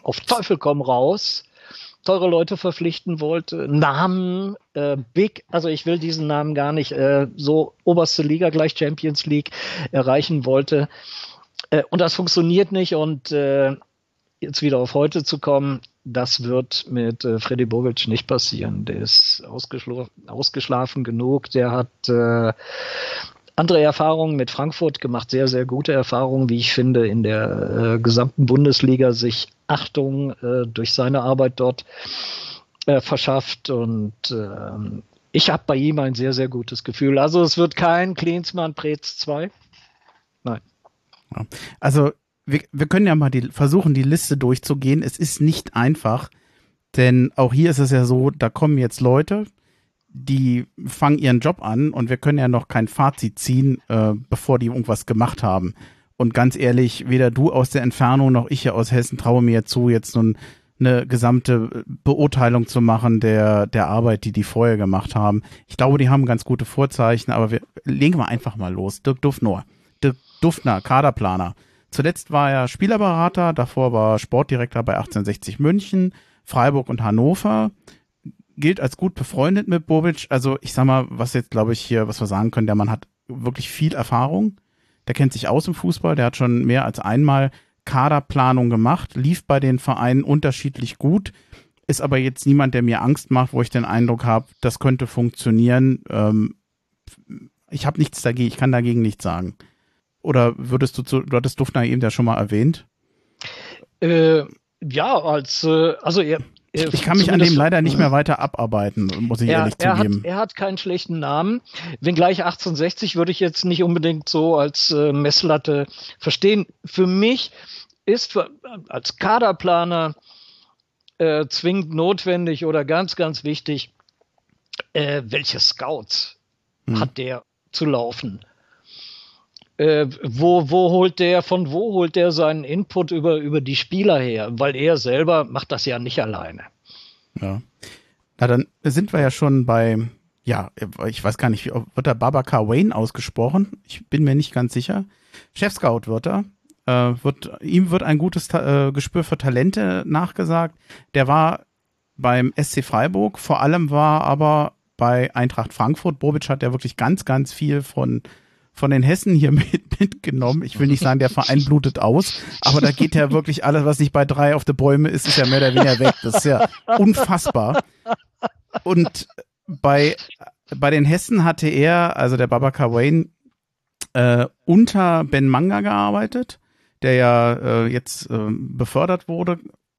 auf Teufel komm raus teure Leute verpflichten wollte, Namen, äh, Big, also ich will diesen Namen gar nicht, äh, so oberste Liga gleich Champions League erreichen wollte. Äh, und das funktioniert nicht und äh, jetzt wieder auf heute zu kommen, das wird mit äh, Freddy Bobic nicht passieren. Der ist ausgeschl ausgeschlafen genug, der hat äh, andere Erfahrungen mit Frankfurt gemacht, sehr, sehr gute Erfahrungen, wie ich finde, in der äh, gesamten Bundesliga sich Achtung äh, durch seine Arbeit dort äh, verschafft und ähm, ich habe bei ihm ein sehr, sehr gutes Gefühl. Also es wird kein Klinsmann Prez 2. Nein. Also wir, wir können ja mal die, versuchen, die Liste durchzugehen. Es ist nicht einfach, denn auch hier ist es ja so, da kommen jetzt Leute, die fangen ihren Job an und wir können ja noch kein Fazit ziehen, äh, bevor die irgendwas gemacht haben. Und ganz ehrlich, weder du aus der Entfernung noch ich hier aus Hessen traue mir zu, jetzt nun eine gesamte Beurteilung zu machen der, der Arbeit, die die vorher gemacht haben. Ich glaube, die haben ganz gute Vorzeichen, aber wir legen wir einfach mal los. Dirk Duffner, Dirk Duffner, Kaderplaner. Zuletzt war er Spielerberater, davor war Sportdirektor bei 1860 München, Freiburg und Hannover gilt als gut befreundet mit Bobic. Also ich sag mal, was jetzt glaube ich hier, was wir sagen können, der Mann hat wirklich viel Erfahrung. Der kennt sich aus im Fußball. Der hat schon mehr als einmal Kaderplanung gemacht, lief bei den Vereinen unterschiedlich gut, ist aber jetzt niemand, der mir Angst macht, wo ich den Eindruck habe, das könnte funktionieren. Ähm, ich habe nichts dagegen, ich kann dagegen nichts sagen. Oder würdest du zu, du hattest Duftner eben ja schon mal erwähnt? Äh, ja, als, äh, also er, ich kann mich an dem leider nicht mehr weiter abarbeiten, muss ich er, ehrlich er zugeben. Hat, er hat keinen schlechten Namen. Wenngleich 1860 würde ich jetzt nicht unbedingt so als äh, Messlatte verstehen. Für mich ist für, als Kaderplaner äh, zwingend notwendig oder ganz, ganz wichtig, äh, welche Scouts hm. hat der zu laufen? Äh, wo, wo holt der, von wo holt der seinen Input über, über die Spieler her? Weil er selber macht das ja nicht alleine. Ja. Na, dann sind wir ja schon bei, ja, ich weiß gar nicht, wird da Babacar Wayne ausgesprochen? Ich bin mir nicht ganz sicher. Chef-Scout wird er. Äh, wird, ihm wird ein gutes äh, Gespür für Talente nachgesagt. Der war beim SC Freiburg, vor allem war aber bei Eintracht Frankfurt. Bobic hat ja wirklich ganz, ganz viel von von den Hessen hier mit, mitgenommen. Ich will nicht sagen, der Verein blutet aus, aber da geht ja wirklich alles, was nicht bei drei auf der Bäume ist, ist ja mehr oder weniger weg. Das ist ja unfassbar. Und bei, bei den Hessen hatte er, also der Babaka Wayne, äh, unter Ben Manga gearbeitet, der ja äh, jetzt äh, befördert wurde.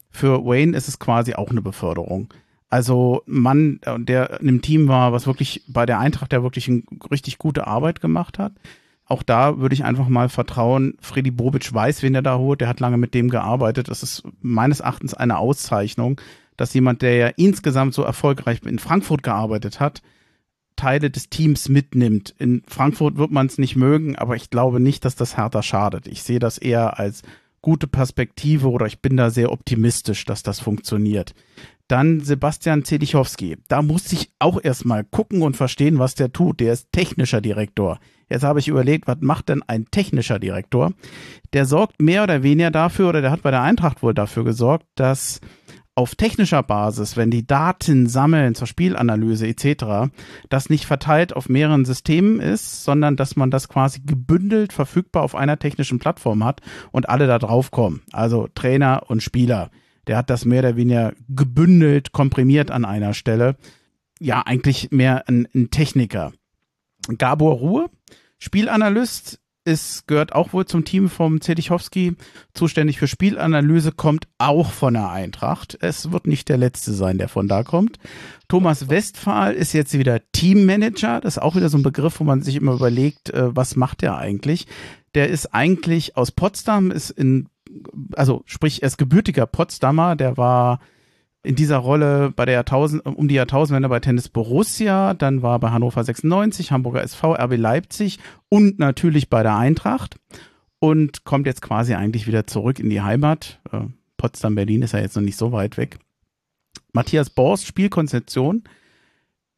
Für Wayne ist es quasi auch eine Beförderung. Also Mann, äh, der in einem Team war, was wirklich bei der Eintracht, der wirklich eine richtig gute Arbeit gemacht hat. Auch da würde ich einfach mal vertrauen, Freddy Bobic weiß, wen er da holt, der hat lange mit dem gearbeitet. Das ist meines Erachtens eine Auszeichnung, dass jemand, der ja insgesamt so erfolgreich in Frankfurt gearbeitet hat, Teile des Teams mitnimmt. In Frankfurt wird man es nicht mögen, aber ich glaube nicht, dass das härter schadet. Ich sehe das eher als gute Perspektive oder ich bin da sehr optimistisch, dass das funktioniert. Dann Sebastian Zedichowski. Da musste ich auch erstmal gucken und verstehen, was der tut. Der ist technischer Direktor. Jetzt habe ich überlegt, was macht denn ein technischer Direktor? Der sorgt mehr oder weniger dafür, oder der hat bei der Eintracht wohl dafür gesorgt, dass auf technischer Basis, wenn die Daten sammeln zur Spielanalyse etc., das nicht verteilt auf mehreren Systemen ist, sondern dass man das quasi gebündelt verfügbar auf einer technischen Plattform hat und alle da drauf kommen. Also Trainer und Spieler der hat das mehr oder weniger gebündelt, komprimiert an einer Stelle. Ja, eigentlich mehr ein, ein Techniker. Gabor Ruhe, Spielanalyst, ist, gehört auch wohl zum Team vom Zedichowski, zuständig für Spielanalyse, kommt auch von der Eintracht. Es wird nicht der letzte sein, der von da kommt. Thomas Westphal ist jetzt wieder Teammanager. Das ist auch wieder so ein Begriff, wo man sich immer überlegt, äh, was macht der eigentlich? Der ist eigentlich aus Potsdam, ist in also sprich, er ist gebürtiger Potsdamer, der war in dieser Rolle bei der Jahrtausend, um die Jahrtausendwende bei Tennis Borussia, dann war bei Hannover 96, Hamburger SV, RB Leipzig und natürlich bei der Eintracht und kommt jetzt quasi eigentlich wieder zurück in die Heimat. Äh, Potsdam, Berlin ist ja jetzt noch nicht so weit weg. Matthias Borst, Spielkonzeption.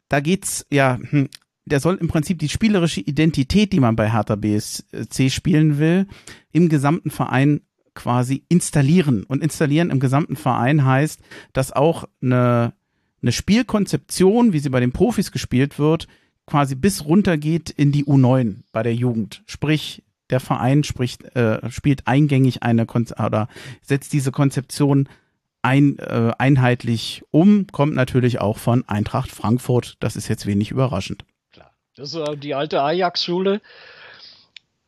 Da geht's ja, hm, der soll im Prinzip die spielerische Identität, die man bei Hertha BSC spielen will, im gesamten Verein quasi installieren. Und installieren im gesamten Verein heißt, dass auch eine, eine Spielkonzeption, wie sie bei den Profis gespielt wird, quasi bis runter geht in die U9 bei der Jugend. Sprich, der Verein spricht, äh, spielt eingängig eine Konze oder setzt diese Konzeption ein, äh, einheitlich um, kommt natürlich auch von Eintracht Frankfurt. Das ist jetzt wenig überraschend. Klar. Das ist die alte Ajax-Schule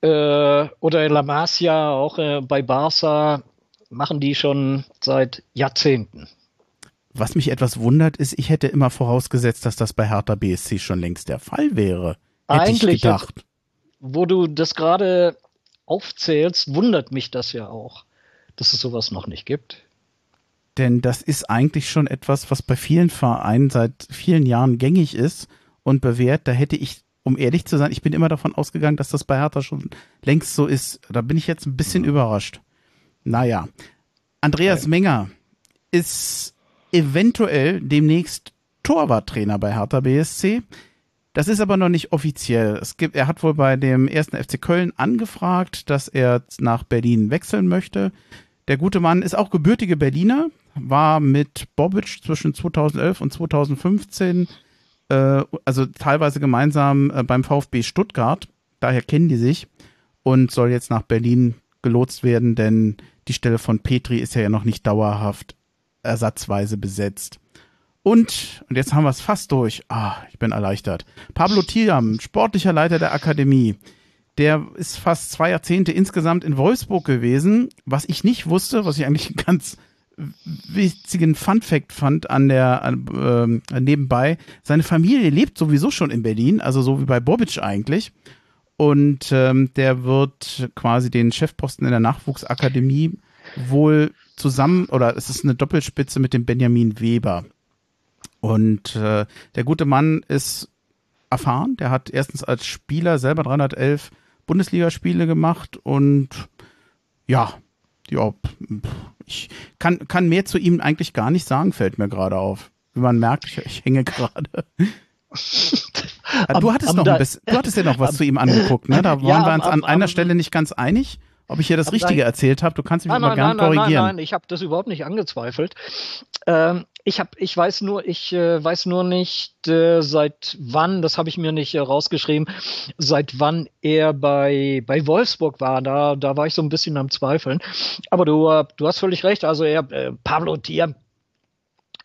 äh, oder La Masia, auch äh, bei Barca, machen die schon seit Jahrzehnten. Was mich etwas wundert, ist, ich hätte immer vorausgesetzt, dass das bei Hertha BSC schon längst der Fall wäre. Hätte Eigentlich, ich gedacht. wo du das gerade aufzählst, wundert mich das ja auch, dass es sowas noch nicht gibt. Denn das ist eigentlich schon etwas, was bei vielen Vereinen seit vielen Jahren gängig ist und bewährt. Da hätte ich um ehrlich zu sein, ich bin immer davon ausgegangen, dass das bei Hertha schon längst so ist. Da bin ich jetzt ein bisschen ja. überrascht. Naja. Andreas okay. Menger ist eventuell demnächst Torwarttrainer bei Hertha BSC. Das ist aber noch nicht offiziell. Es gibt, er hat wohl bei dem ersten FC Köln angefragt, dass er nach Berlin wechseln möchte. Der gute Mann ist auch gebürtige Berliner, war mit Bobic zwischen 2011 und 2015 äh, also teilweise gemeinsam äh, beim VfB Stuttgart. Daher kennen die sich und soll jetzt nach Berlin gelotst werden, denn die Stelle von Petri ist ja noch nicht dauerhaft ersatzweise besetzt. Und, und jetzt haben wir es fast durch. Ah, ich bin erleichtert. Pablo Thiam, sportlicher Leiter der Akademie. Der ist fast zwei Jahrzehnte insgesamt in Wolfsburg gewesen. Was ich nicht wusste, was ich eigentlich ganz witzigen Fun Fact fand an der äh, nebenbei. Seine Familie lebt sowieso schon in Berlin, also so wie bei Bobic eigentlich. Und ähm, der wird quasi den Chefposten in der Nachwuchsakademie wohl zusammen, oder es ist eine Doppelspitze mit dem Benjamin Weber. Und äh, der gute Mann ist erfahren. Der hat erstens als Spieler selber 311 Bundesligaspiele gemacht und ja, ja, ich kann, kann mehr zu ihm eigentlich gar nicht sagen, fällt mir gerade auf. Wie man merkt, ich, ich hänge gerade. du hattest am, noch ein bisschen, du hattest ja noch was am, zu ihm angeguckt, ne? Da waren ja, wir uns an einer Stelle nicht ganz einig ob ich hier das Richtige erzählt habe. Du kannst mich nein, aber gerne korrigieren. Nein, nein, nein, ich habe das überhaupt nicht angezweifelt. Ähm, ich habe, ich weiß nur, ich äh, weiß nur nicht, äh, seit wann, das habe ich mir nicht äh, rausgeschrieben, seit wann er bei, bei Wolfsburg war. Da, da war ich so ein bisschen am Zweifeln. Aber du, äh, du hast völlig recht. Also er, äh, Pablo Tier,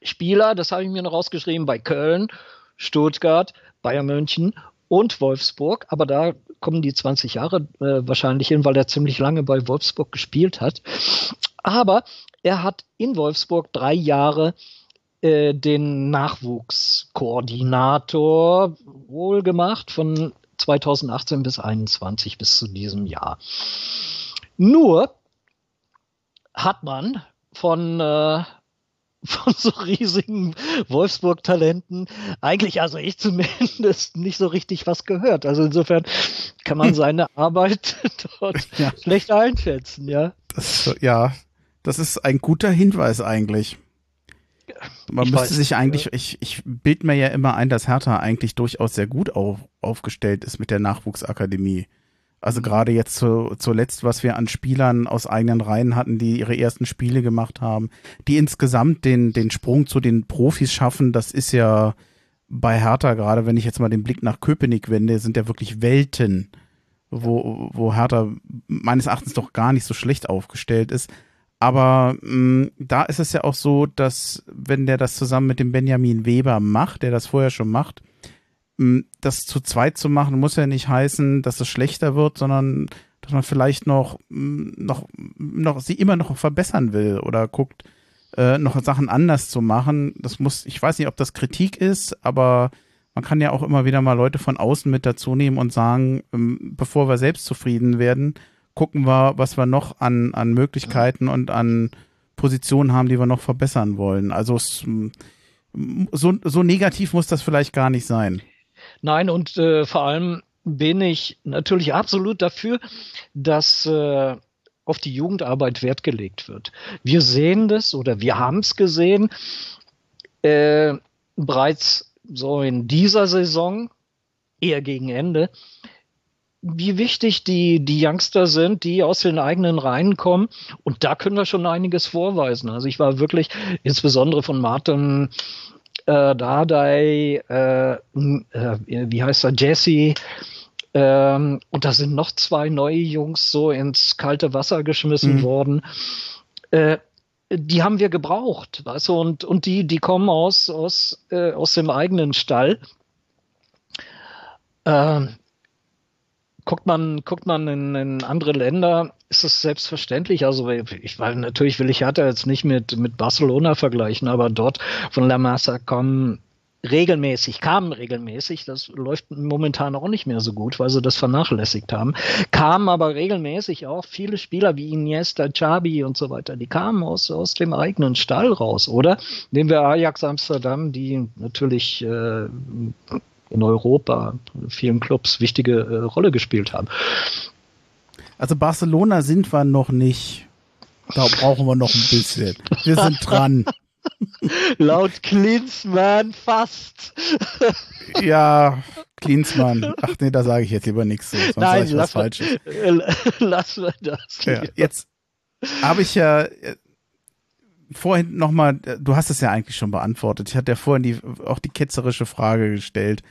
Spieler, das habe ich mir noch rausgeschrieben, bei Köln, Stuttgart, Bayern München und Wolfsburg, aber da kommen die 20 Jahre äh, wahrscheinlich hin, weil er ziemlich lange bei Wolfsburg gespielt hat. Aber er hat in Wolfsburg drei Jahre äh, den Nachwuchskoordinator wohl gemacht von 2018 bis 2021 bis zu diesem Jahr. Nur hat man von äh, von so riesigen Wolfsburg-Talenten eigentlich, also ich zumindest, nicht so richtig was gehört. Also insofern kann man seine Arbeit dort ja. schlecht einschätzen, ja. Das, ja, das ist ein guter Hinweis eigentlich. Man ich müsste weiß, sich eigentlich, ja. ich, ich bild mir ja immer ein, dass Hertha eigentlich durchaus sehr gut auf, aufgestellt ist mit der Nachwuchsakademie. Also gerade jetzt zu, zuletzt, was wir an Spielern aus eigenen Reihen hatten, die ihre ersten Spiele gemacht haben, die insgesamt den, den Sprung zu den Profis schaffen, das ist ja bei Hertha, gerade wenn ich jetzt mal den Blick nach Köpenick wende, sind ja wirklich Welten, wo, wo Hertha meines Erachtens doch gar nicht so schlecht aufgestellt ist. Aber mh, mm, da ist es ja auch so, dass wenn der das zusammen mit dem Benjamin Weber macht, der das vorher schon macht, das zu zweit zu machen, muss ja nicht heißen, dass es schlechter wird, sondern dass man vielleicht noch, noch, noch sie immer noch verbessern will oder guckt, äh, noch Sachen anders zu machen. Das muss, ich weiß nicht, ob das Kritik ist, aber man kann ja auch immer wieder mal Leute von außen mit dazu nehmen und sagen, bevor wir selbst zufrieden werden, gucken wir, was wir noch an, an Möglichkeiten und an Positionen haben, die wir noch verbessern wollen. Also so, so negativ muss das vielleicht gar nicht sein. Nein, und äh, vor allem bin ich natürlich absolut dafür, dass äh, auf die Jugendarbeit Wert gelegt wird. Wir sehen das oder wir haben es gesehen äh, bereits so in dieser Saison, eher gegen Ende, wie wichtig die, die Youngster sind, die aus den eigenen Reihen kommen. Und da können wir schon einiges vorweisen. Also ich war wirklich insbesondere von Martin äh, Dardai, äh, äh, wie heißt er, Jesse, ähm, und da sind noch zwei neue Jungs so ins kalte Wasser geschmissen mhm. worden. Äh, die haben wir gebraucht, weißt du, und, und die, die kommen aus, aus, äh, aus dem eigenen Stall. Ähm, guckt man, guckt man in, in andere Länder, ist es selbstverständlich. Also ich weil natürlich will ich Hertha jetzt nicht mit, mit Barcelona vergleichen, aber dort von La Massa kommen regelmäßig, kamen regelmäßig, das läuft momentan auch nicht mehr so gut, weil sie das vernachlässigt haben, kamen aber regelmäßig auch viele Spieler wie Iniesta, Chabi und so weiter, die kamen aus, aus dem eigenen Stall raus, oder? Nehmen wir Ajax Amsterdam, die natürlich äh, in Europa, in vielen Clubs wichtige äh, Rolle gespielt haben. Also Barcelona sind wir noch nicht. Da brauchen wir noch ein bisschen. Wir sind dran. Laut Klinsmann fast. ja, Klinsmann. Ach nee, da sage ich jetzt lieber nichts. Sonst Nein, ich lass, was Falsches. lass mal das. Ja, jetzt habe ich ja äh, vorhin nochmal, du hast es ja eigentlich schon beantwortet. Ich hatte ja vorhin die, auch die ketzerische Frage gestellt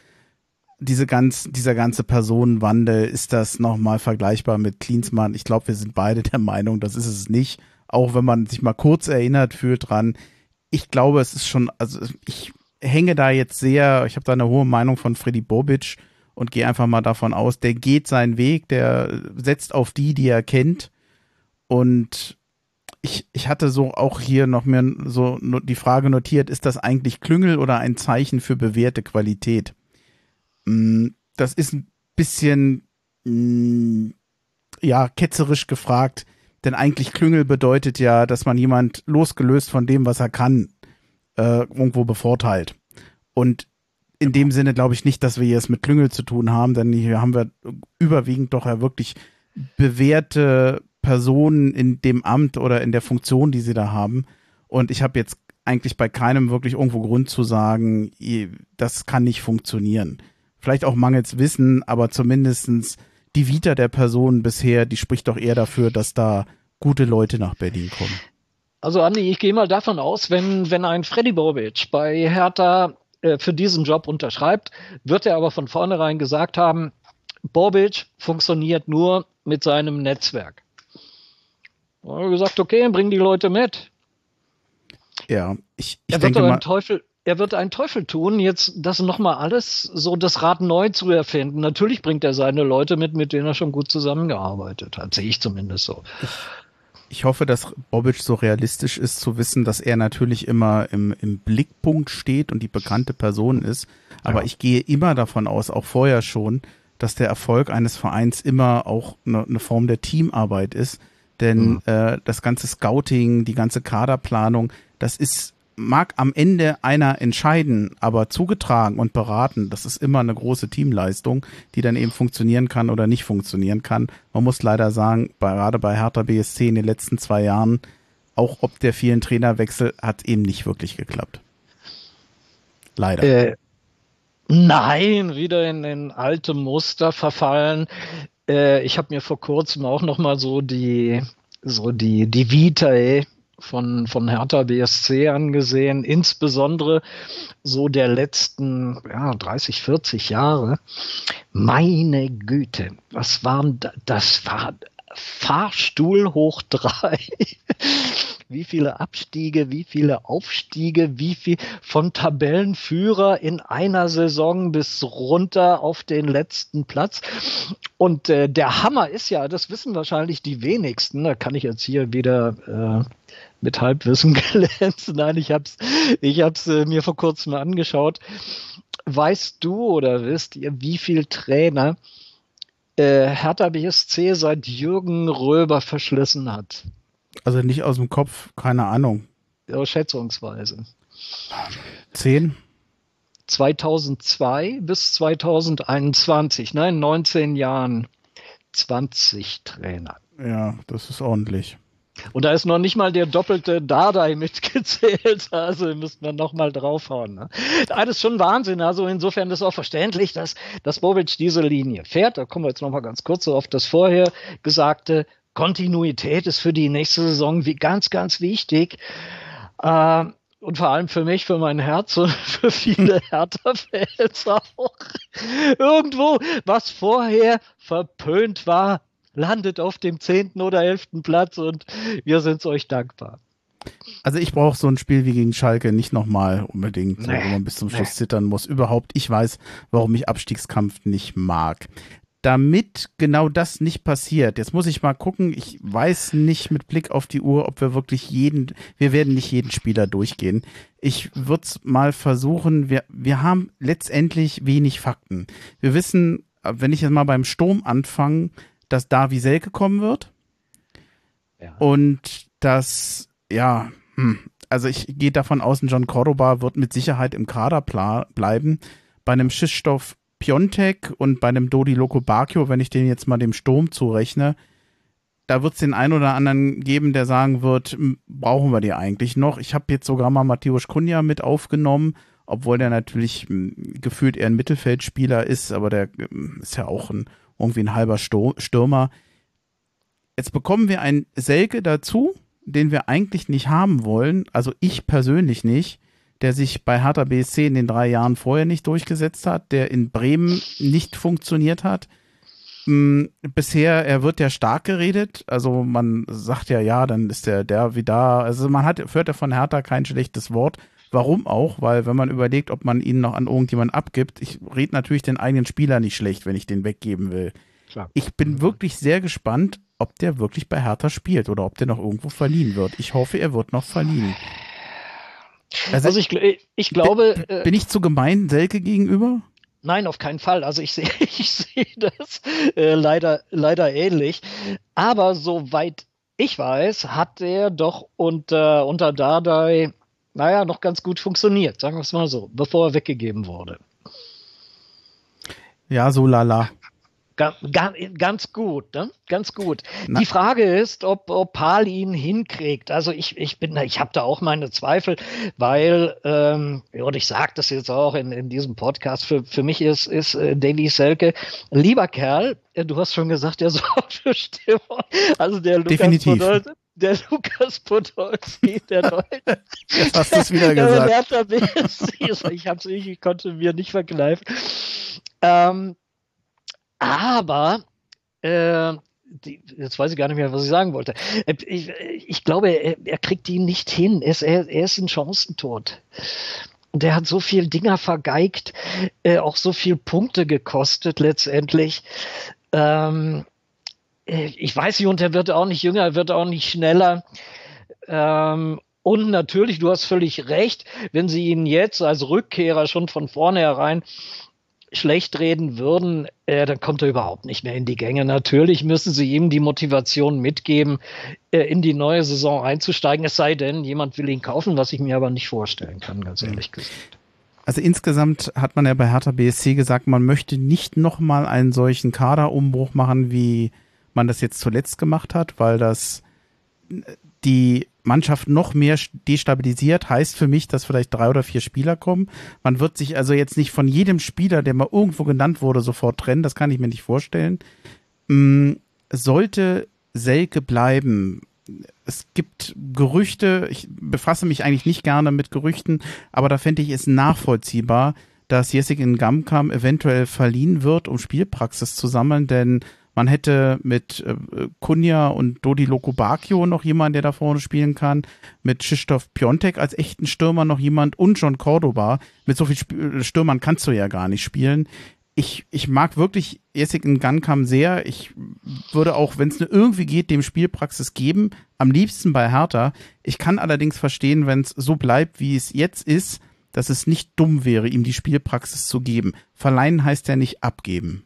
diese ganz, dieser ganze Personenwandel, ist das nochmal vergleichbar mit Klinsmann? Ich glaube, wir sind beide der Meinung, das ist es nicht. Auch wenn man sich mal kurz erinnert fühlt dran. Ich glaube, es ist schon, also ich hänge da jetzt sehr, ich habe da eine hohe Meinung von Freddy Bobic und gehe einfach mal davon aus, der geht seinen Weg, der setzt auf die, die er kennt. Und ich, ich hatte so auch hier noch mir so die Frage notiert, ist das eigentlich Klüngel oder ein Zeichen für bewährte Qualität? Mm, das ist ein bisschen, mm, ja, ketzerisch gefragt, denn eigentlich Klüngel bedeutet ja, dass man jemand losgelöst von dem, was er kann, äh, irgendwo bevorteilt. Und in dem Sinne glaube ich nicht, dass wir jetzt mit Klüngel zu tun haben, denn hier haben wir überwiegend doch ja wirklich bewährte Personen in dem Amt oder in der Funktion, die sie da haben. Und ich habe jetzt eigentlich bei keinem wirklich irgendwo Grund zu sagen, das kann nicht funktionieren. Vielleicht auch mangels Wissen, aber zumindestens die Vita der Person bisher, die spricht doch eher dafür, dass da gute Leute nach Berlin kommen. Also Andi, ich gehe mal davon aus, wenn, wenn ein Freddy Bobic bei Hertha äh, für diesen Job unterschreibt, wird er aber von vornherein gesagt haben, Bobic funktioniert nur mit seinem Netzwerk. Haben wir gesagt, okay, bring die Leute mit. Ja, ich, ich er denke wird mal, Teufel, er wird einen Teufel tun, jetzt das nochmal alles so das Rad neu zu erfinden. Natürlich bringt er seine Leute mit, mit denen er schon gut zusammengearbeitet hat, sehe ich zumindest so. Ich, hoffe, dass Bobic so realistisch ist, zu wissen, dass er natürlich immer im, im Blickpunkt steht und die bekannte Person ist. Aber ja. ich gehe immer davon aus, auch vorher schon, dass der Erfolg eines Vereins immer auch eine, eine Form der Teamarbeit ist. Denn mhm. äh, das ganze Scouting, die ganze Kaderplanung, das ist mag am Ende einer entscheiden, aber zugetragen und beraten, das ist immer eine große Teamleistung, die dann eben funktionieren kann oder nicht funktionieren kann. Man muss leider sagen, gerade bei Hertha BSC in den letzten zwei Jahren, auch ob der vielen Trainerwechsel, hat eben nicht wirklich geklappt. Leider. Äh, nein, wieder in, in alte Muster verfallen. Äh, ich habe mir vor kurzem auch noch mal so die so die die Vita von, von Hertha BSC angesehen, insbesondere so der letzten ja, 30, 40 Jahre. Meine Güte, was waren da, das war Fahrstuhl hoch drei. wie viele Abstiege, wie viele Aufstiege, wie viel von Tabellenführer in einer Saison bis runter auf den letzten Platz. Und äh, der Hammer ist ja, das wissen wahrscheinlich die wenigsten, da kann ich jetzt hier wieder äh, mit Halbwissen glänzen. Nein, ich hab's, ich hab's äh, mir vor kurzem angeschaut. Weißt du oder wisst ihr, wie viel Trainer äh, Hertha BSC seit Jürgen Röber verschlissen hat? Also nicht aus dem Kopf, keine Ahnung. Ja, schätzungsweise. Zehn? 2002 bis 2021, nein, 19 Jahren 20 Trainer. Ja, das ist ordentlich. Und da ist noch nicht mal der doppelte Dardai mitgezählt. Also müssten wir noch mal draufhauen. Ne? Das ist schon Wahnsinn. Also insofern ist auch verständlich, dass, dass Bobic diese Linie fährt. Da kommen wir jetzt noch mal ganz kurz so auf das vorher Gesagte. Kontinuität ist für die nächste Saison wie ganz, ganz wichtig. Äh, und vor allem für mich, für mein Herz und für viele Hertha-Fans auch. Irgendwo, was vorher verpönt war, landet auf dem zehnten oder elften Platz und wir sind euch dankbar. Also ich brauche so ein Spiel wie gegen Schalke nicht nochmal unbedingt, nee, wo man bis zum Schluss nee. zittern muss. Überhaupt, ich weiß, warum ich Abstiegskampf nicht mag. Damit genau das nicht passiert, jetzt muss ich mal gucken, ich weiß nicht mit Blick auf die Uhr, ob wir wirklich jeden, wir werden nicht jeden Spieler durchgehen. Ich würde es mal versuchen, wir, wir haben letztendlich wenig Fakten. Wir wissen, wenn ich jetzt mal beim Sturm anfange, dass Davi Selke kommen wird. Ja. Und dass, ja, hm, also ich gehe davon aus, John Cordoba wird mit Sicherheit im Kader bleiben. Bei einem Schiffstoff Piontek und bei einem Dodi Loco Bacchio, wenn ich den jetzt mal dem Sturm zurechne, da wird es den einen oder anderen geben, der sagen wird, brauchen wir die eigentlich noch? Ich habe jetzt sogar mal Matthäus Kunja mit aufgenommen, obwohl der natürlich gefühlt eher ein Mittelfeldspieler ist, aber der ist ja auch ein irgendwie ein halber Stürmer. Jetzt bekommen wir einen Selke dazu, den wir eigentlich nicht haben wollen, also ich persönlich nicht, der sich bei Hertha BSC in den drei Jahren vorher nicht durchgesetzt hat, der in Bremen nicht funktioniert hat. Hm, bisher, er wird ja stark geredet, also man sagt ja, ja, dann ist der, der wieder, also man hat, hört ja von Hertha kein schlechtes Wort. Warum auch? Weil wenn man überlegt, ob man ihn noch an irgendjemanden abgibt, ich rede natürlich den eigenen Spieler nicht schlecht, wenn ich den weggeben will. Klar. Ich bin wirklich sehr gespannt, ob der wirklich bei Hertha spielt oder ob der noch irgendwo verliehen wird. Ich hoffe, er wird noch verliehen. Also, also ich, ich glaube. Bin, äh, bin ich zu gemein Selke gegenüber? Nein, auf keinen Fall. Also ich sehe ich sehe das äh, leider, leider ähnlich. Aber soweit ich weiß, hat er doch unter, unter Dardai naja, noch ganz gut funktioniert, sagen wir es mal so, bevor er weggegeben wurde. Ja, so lala. Ganz, ganz gut, ne? Ganz gut. Na. Die Frage ist, ob, ob Paul ihn hinkriegt. Also ich, ich bin, ich habe da auch meine Zweifel, weil, ähm, und ich sage das jetzt auch in, in diesem Podcast, für, für mich ist, ist äh, Davy Selke lieber Kerl. Du hast schon gesagt, der sorgt für Stimmung. Also der Lukas Definitiv. Podolski, der Lukas Podolski, der Deutsche. Jetzt hast du es wieder gesagt. Der, ich, hab's, ich, ich konnte mir nicht verkneifen. Ähm, aber äh, die, jetzt weiß ich gar nicht mehr, was ich sagen wollte. Äh, ich, ich glaube, er, er, kriegt ihn nicht hin. Er ist, er, ist ein Chancentod. Und er hat so viel Dinger vergeigt, äh, auch so viel Punkte gekostet letztendlich. Ähm, äh, ich weiß nicht, und er wird auch nicht jünger, er wird auch nicht schneller. Ähm, und natürlich, du hast völlig recht, wenn sie ihn jetzt als Rückkehrer schon von vornherein schlecht reden würden, äh, dann kommt er überhaupt nicht mehr in die Gänge. Natürlich müssen sie ihm die Motivation mitgeben, äh, in die neue Saison einzusteigen, es sei denn, jemand will ihn kaufen, was ich mir aber nicht vorstellen kann, ganz ehrlich gesagt. Also insgesamt hat man ja bei Hertha BSC gesagt, man möchte nicht nochmal einen solchen Kaderumbruch machen, wie man das jetzt zuletzt gemacht hat, weil das die Mannschaft noch mehr destabilisiert, heißt für mich, dass vielleicht drei oder vier Spieler kommen. Man wird sich also jetzt nicht von jedem Spieler, der mal irgendwo genannt wurde, sofort trennen. Das kann ich mir nicht vorstellen. Mm, sollte Selke bleiben, es gibt Gerüchte, ich befasse mich eigentlich nicht gerne mit Gerüchten, aber da fände ich es nachvollziehbar, dass Jessica Gamkam eventuell verliehen wird, um Spielpraxis zu sammeln, denn man hätte mit äh, Kunja und Dodi Lokobakio noch jemanden, der da vorne spielen kann. Mit Krzysztof Piontek als echten Stürmer noch jemand und John Cordoba. Mit so vielen Stürmern kannst du ja gar nicht spielen. Ich, ich mag wirklich Jessic Gunkam sehr. Ich würde auch, wenn es irgendwie geht, dem Spielpraxis geben. Am liebsten bei Hertha. Ich kann allerdings verstehen, wenn es so bleibt, wie es jetzt ist, dass es nicht dumm wäre, ihm die Spielpraxis zu geben. Verleihen heißt ja nicht abgeben.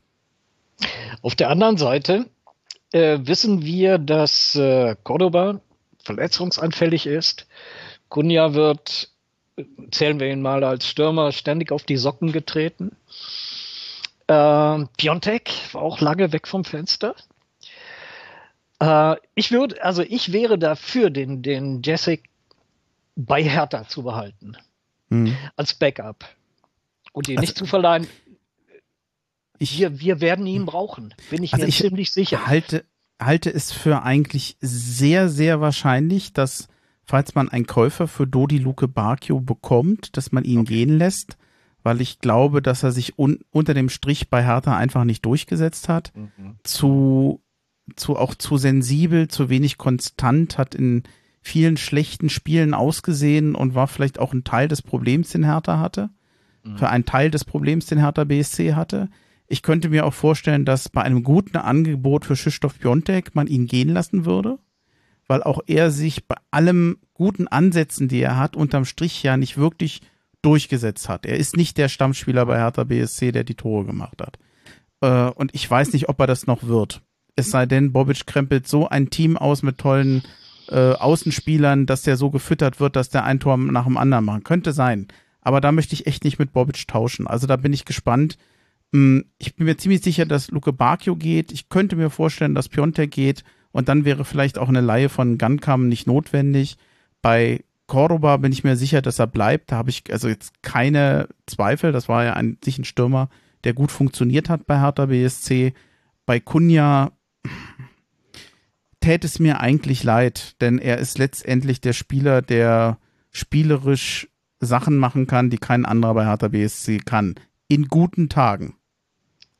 Auf der anderen Seite äh, wissen wir, dass äh, Cordoba verletzungsanfällig ist. Kunja wird, zählen wir ihn mal als Stürmer, ständig auf die Socken getreten. Äh, Piontek war auch lange weg vom Fenster. Äh, ich würde, also ich wäre dafür, den, den Jessic bei Hertha zu behalten. Hm. Als Backup. Und ihn also, nicht zu verleihen. Ich, wir, wir werden ihn brauchen, bin ich also mir ich ziemlich sicher. Halte, halte es für eigentlich sehr, sehr wahrscheinlich, dass falls man einen Käufer für Dodi Luke Bakio bekommt, dass man ihn okay. gehen lässt, weil ich glaube, dass er sich un unter dem Strich bei Hertha einfach nicht durchgesetzt hat. Mhm. Zu, zu auch zu sensibel, zu wenig konstant, hat in vielen schlechten Spielen ausgesehen und war vielleicht auch ein Teil des Problems, den Hertha hatte. Mhm. Für einen Teil des Problems, den Hertha BSC hatte. Ich könnte mir auch vorstellen, dass bei einem guten Angebot für Krzysztof Piontek man ihn gehen lassen würde, weil auch er sich bei allem guten Ansätzen, die er hat, unterm Strich ja nicht wirklich durchgesetzt hat. Er ist nicht der Stammspieler bei Hertha BSC, der die Tore gemacht hat. Äh, und ich weiß nicht, ob er das noch wird. Es sei denn, Bobic krempelt so ein Team aus mit tollen äh, Außenspielern, dass der so gefüttert wird, dass der ein Tor nach dem anderen macht. Könnte sein. Aber da möchte ich echt nicht mit Bobic tauschen. Also da bin ich gespannt, ich bin mir ziemlich sicher, dass Luke Bacchio geht. Ich könnte mir vorstellen, dass Piontek geht. Und dann wäre vielleicht auch eine Laie von Gunkam nicht notwendig. Bei Cordoba bin ich mir sicher, dass er bleibt. Da habe ich also jetzt keine Zweifel. Das war ja ein, sich ein Stürmer, der gut funktioniert hat bei Hertha BSC. Bei Kunja täte es mir eigentlich leid, denn er ist letztendlich der Spieler, der spielerisch Sachen machen kann, die kein anderer bei Hertha BSC kann. In guten Tagen.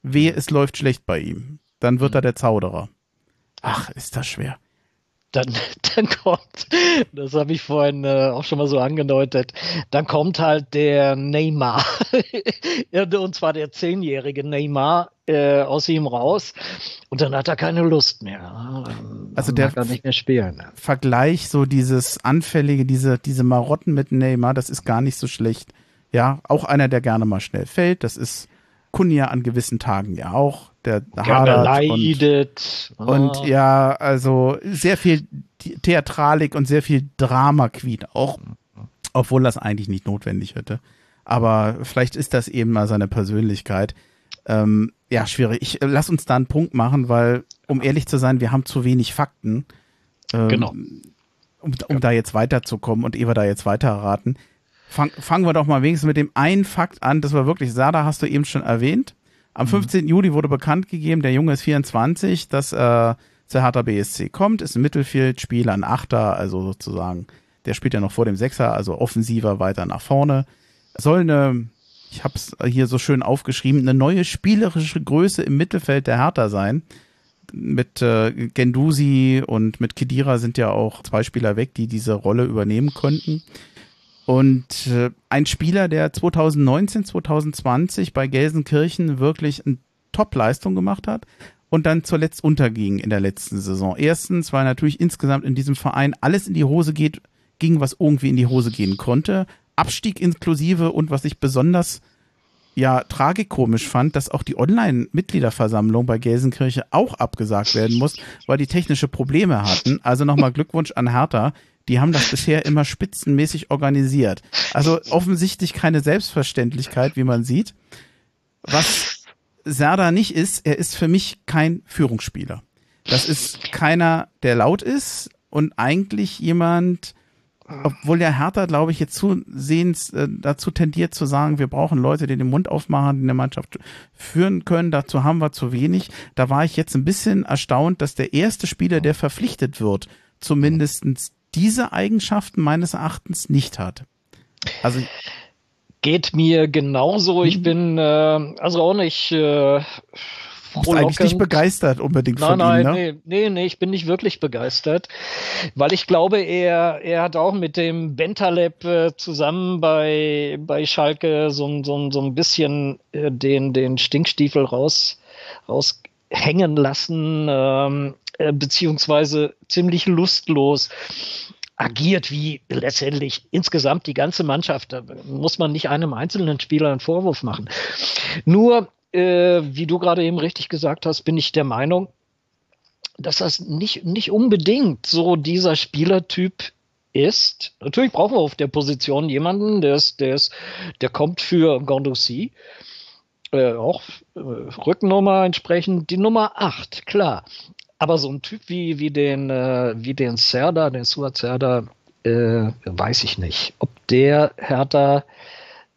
Wehe, es läuft schlecht bei ihm. Dann wird er der Zauderer. Ach, ist das schwer. Dann, dann kommt, das habe ich vorhin äh, auch schon mal so angedeutet, dann kommt halt der Neymar. und zwar der zehnjährige Neymar äh, aus ihm raus. Und dann hat er keine Lust mehr. Dann also der kann nicht mehr spielen. Vergleich, so dieses Anfällige, diese, diese Marotten mit Neymar, das ist gar nicht so schlecht. Ja, auch einer, der gerne mal schnell fällt. Das ist Kunja an gewissen Tagen ja auch, der hadert leidet. Und, oh. und, ja, also sehr viel Theatralik und sehr viel Drama Queen auch, obwohl das eigentlich nicht notwendig hätte. Aber vielleicht ist das eben mal seine Persönlichkeit. Ähm, ja, schwierig. Ich äh, lass uns da einen Punkt machen, weil, um ehrlich zu sein, wir haben zu wenig Fakten. Ähm, genau. Um, um ja. da jetzt weiterzukommen und wir da jetzt weiterraten. Fang, fangen wir doch mal wenigstens mit dem einen Fakt an. Das war wirklich, Sada hast du eben schon erwähnt. Am 15. Mhm. Juli wurde bekannt gegeben, der Junge ist 24, dass äh, zur Hertha BSC kommt, ist ein Mittelfeldspieler, ein Achter, also sozusagen, der spielt ja noch vor dem Sechser, also offensiver weiter nach vorne. Soll eine, ich habe es hier so schön aufgeschrieben, eine neue spielerische Größe im Mittelfeld der Hertha sein. Mit äh, Gendusi und mit Kedira sind ja auch zwei Spieler weg, die diese Rolle übernehmen könnten. Und äh, ein Spieler, der 2019, 2020 bei Gelsenkirchen wirklich eine Top-Leistung gemacht hat und dann zuletzt unterging in der letzten Saison. Erstens, weil natürlich insgesamt in diesem Verein alles in die Hose geht, ging, was irgendwie in die Hose gehen konnte. Abstieg inklusive und was ich besonders ja tragikomisch fand, dass auch die Online-Mitgliederversammlung bei Gelsenkirche auch abgesagt werden muss, weil die technische Probleme hatten. Also nochmal Glückwunsch an Hertha. Die haben das bisher immer spitzenmäßig organisiert. Also offensichtlich keine Selbstverständlichkeit, wie man sieht. Was Serda nicht ist, er ist für mich kein Führungsspieler. Das ist keiner, der laut ist und eigentlich jemand, obwohl der Hertha, glaube ich, jetzt zusehends äh, dazu tendiert zu sagen, wir brauchen Leute, die den Mund aufmachen, die eine Mannschaft führen können. Dazu haben wir zu wenig. Da war ich jetzt ein bisschen erstaunt, dass der erste Spieler, der verpflichtet wird, zumindestens diese Eigenschaften meines Erachtens nicht hat. Also geht mir genauso. Ich mhm. bin äh, also auch nicht äh, frohlockend. eigentlich nicht begeistert unbedingt nein, von nein, ihm, ne? Nee, nee, nee, ich bin nicht wirklich begeistert, weil ich glaube, er, er hat auch mit dem Bentaleb äh, zusammen bei, bei Schalke so, so, so ein bisschen äh, den, den Stinkstiefel raus, raushängen lassen. Ähm, äh, beziehungsweise ziemlich lustlos agiert wie letztendlich insgesamt die ganze Mannschaft. Da muss man nicht einem einzelnen Spieler einen Vorwurf machen. Nur, äh, wie du gerade eben richtig gesagt hast, bin ich der Meinung, dass das nicht, nicht unbedingt so dieser Spielertyp ist. Natürlich brauchen wir auf der Position jemanden, der ist, der ist, der kommt für Gondoucy. Äh, auch äh, Rückennummer entsprechend die Nummer 8, klar. Aber so ein Typ wie, wie den, äh, wie den Serda, den Suat Serda, äh, weiß ich nicht, ob der Hertha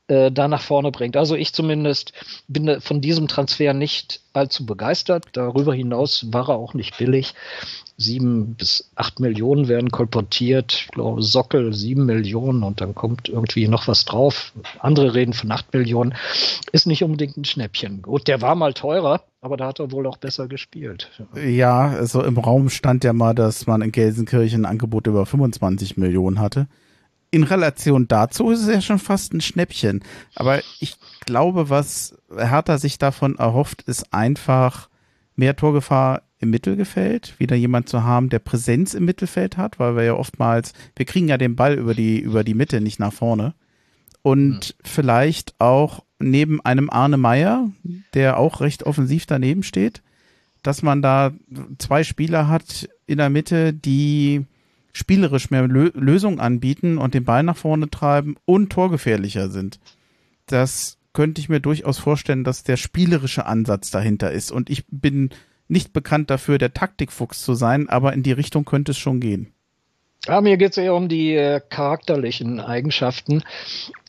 äh, da nach vorne bringt. Also ich zumindest bin von diesem Transfer nicht allzu begeistert. Darüber hinaus war er auch nicht billig sieben bis acht Millionen werden kolportiert. Ich glaube, Sockel sieben Millionen und dann kommt irgendwie noch was drauf. Andere reden von acht Millionen. Ist nicht unbedingt ein Schnäppchen. Gut, der war mal teurer, aber da hat er wohl auch besser gespielt. Ja, also im Raum stand ja mal, dass man in Gelsenkirchen ein Angebot über 25 Millionen hatte. In Relation dazu ist es ja schon fast ein Schnäppchen. Aber ich glaube, was Hertha sich davon erhofft, ist einfach mehr Torgefahr im Mittelfeld, wieder jemand zu haben, der Präsenz im Mittelfeld hat, weil wir ja oftmals, wir kriegen ja den Ball über die, über die Mitte, nicht nach vorne. Und mhm. vielleicht auch neben einem Arne Meyer, der auch recht offensiv daneben steht, dass man da zwei Spieler hat in der Mitte, die spielerisch mehr Lö Lösungen anbieten und den Ball nach vorne treiben und torgefährlicher sind. Das könnte ich mir durchaus vorstellen, dass der spielerische Ansatz dahinter ist. Und ich bin nicht bekannt dafür, der Taktikfuchs zu sein, aber in die Richtung könnte es schon gehen. Ja, mir geht es eher um die äh, charakterlichen Eigenschaften.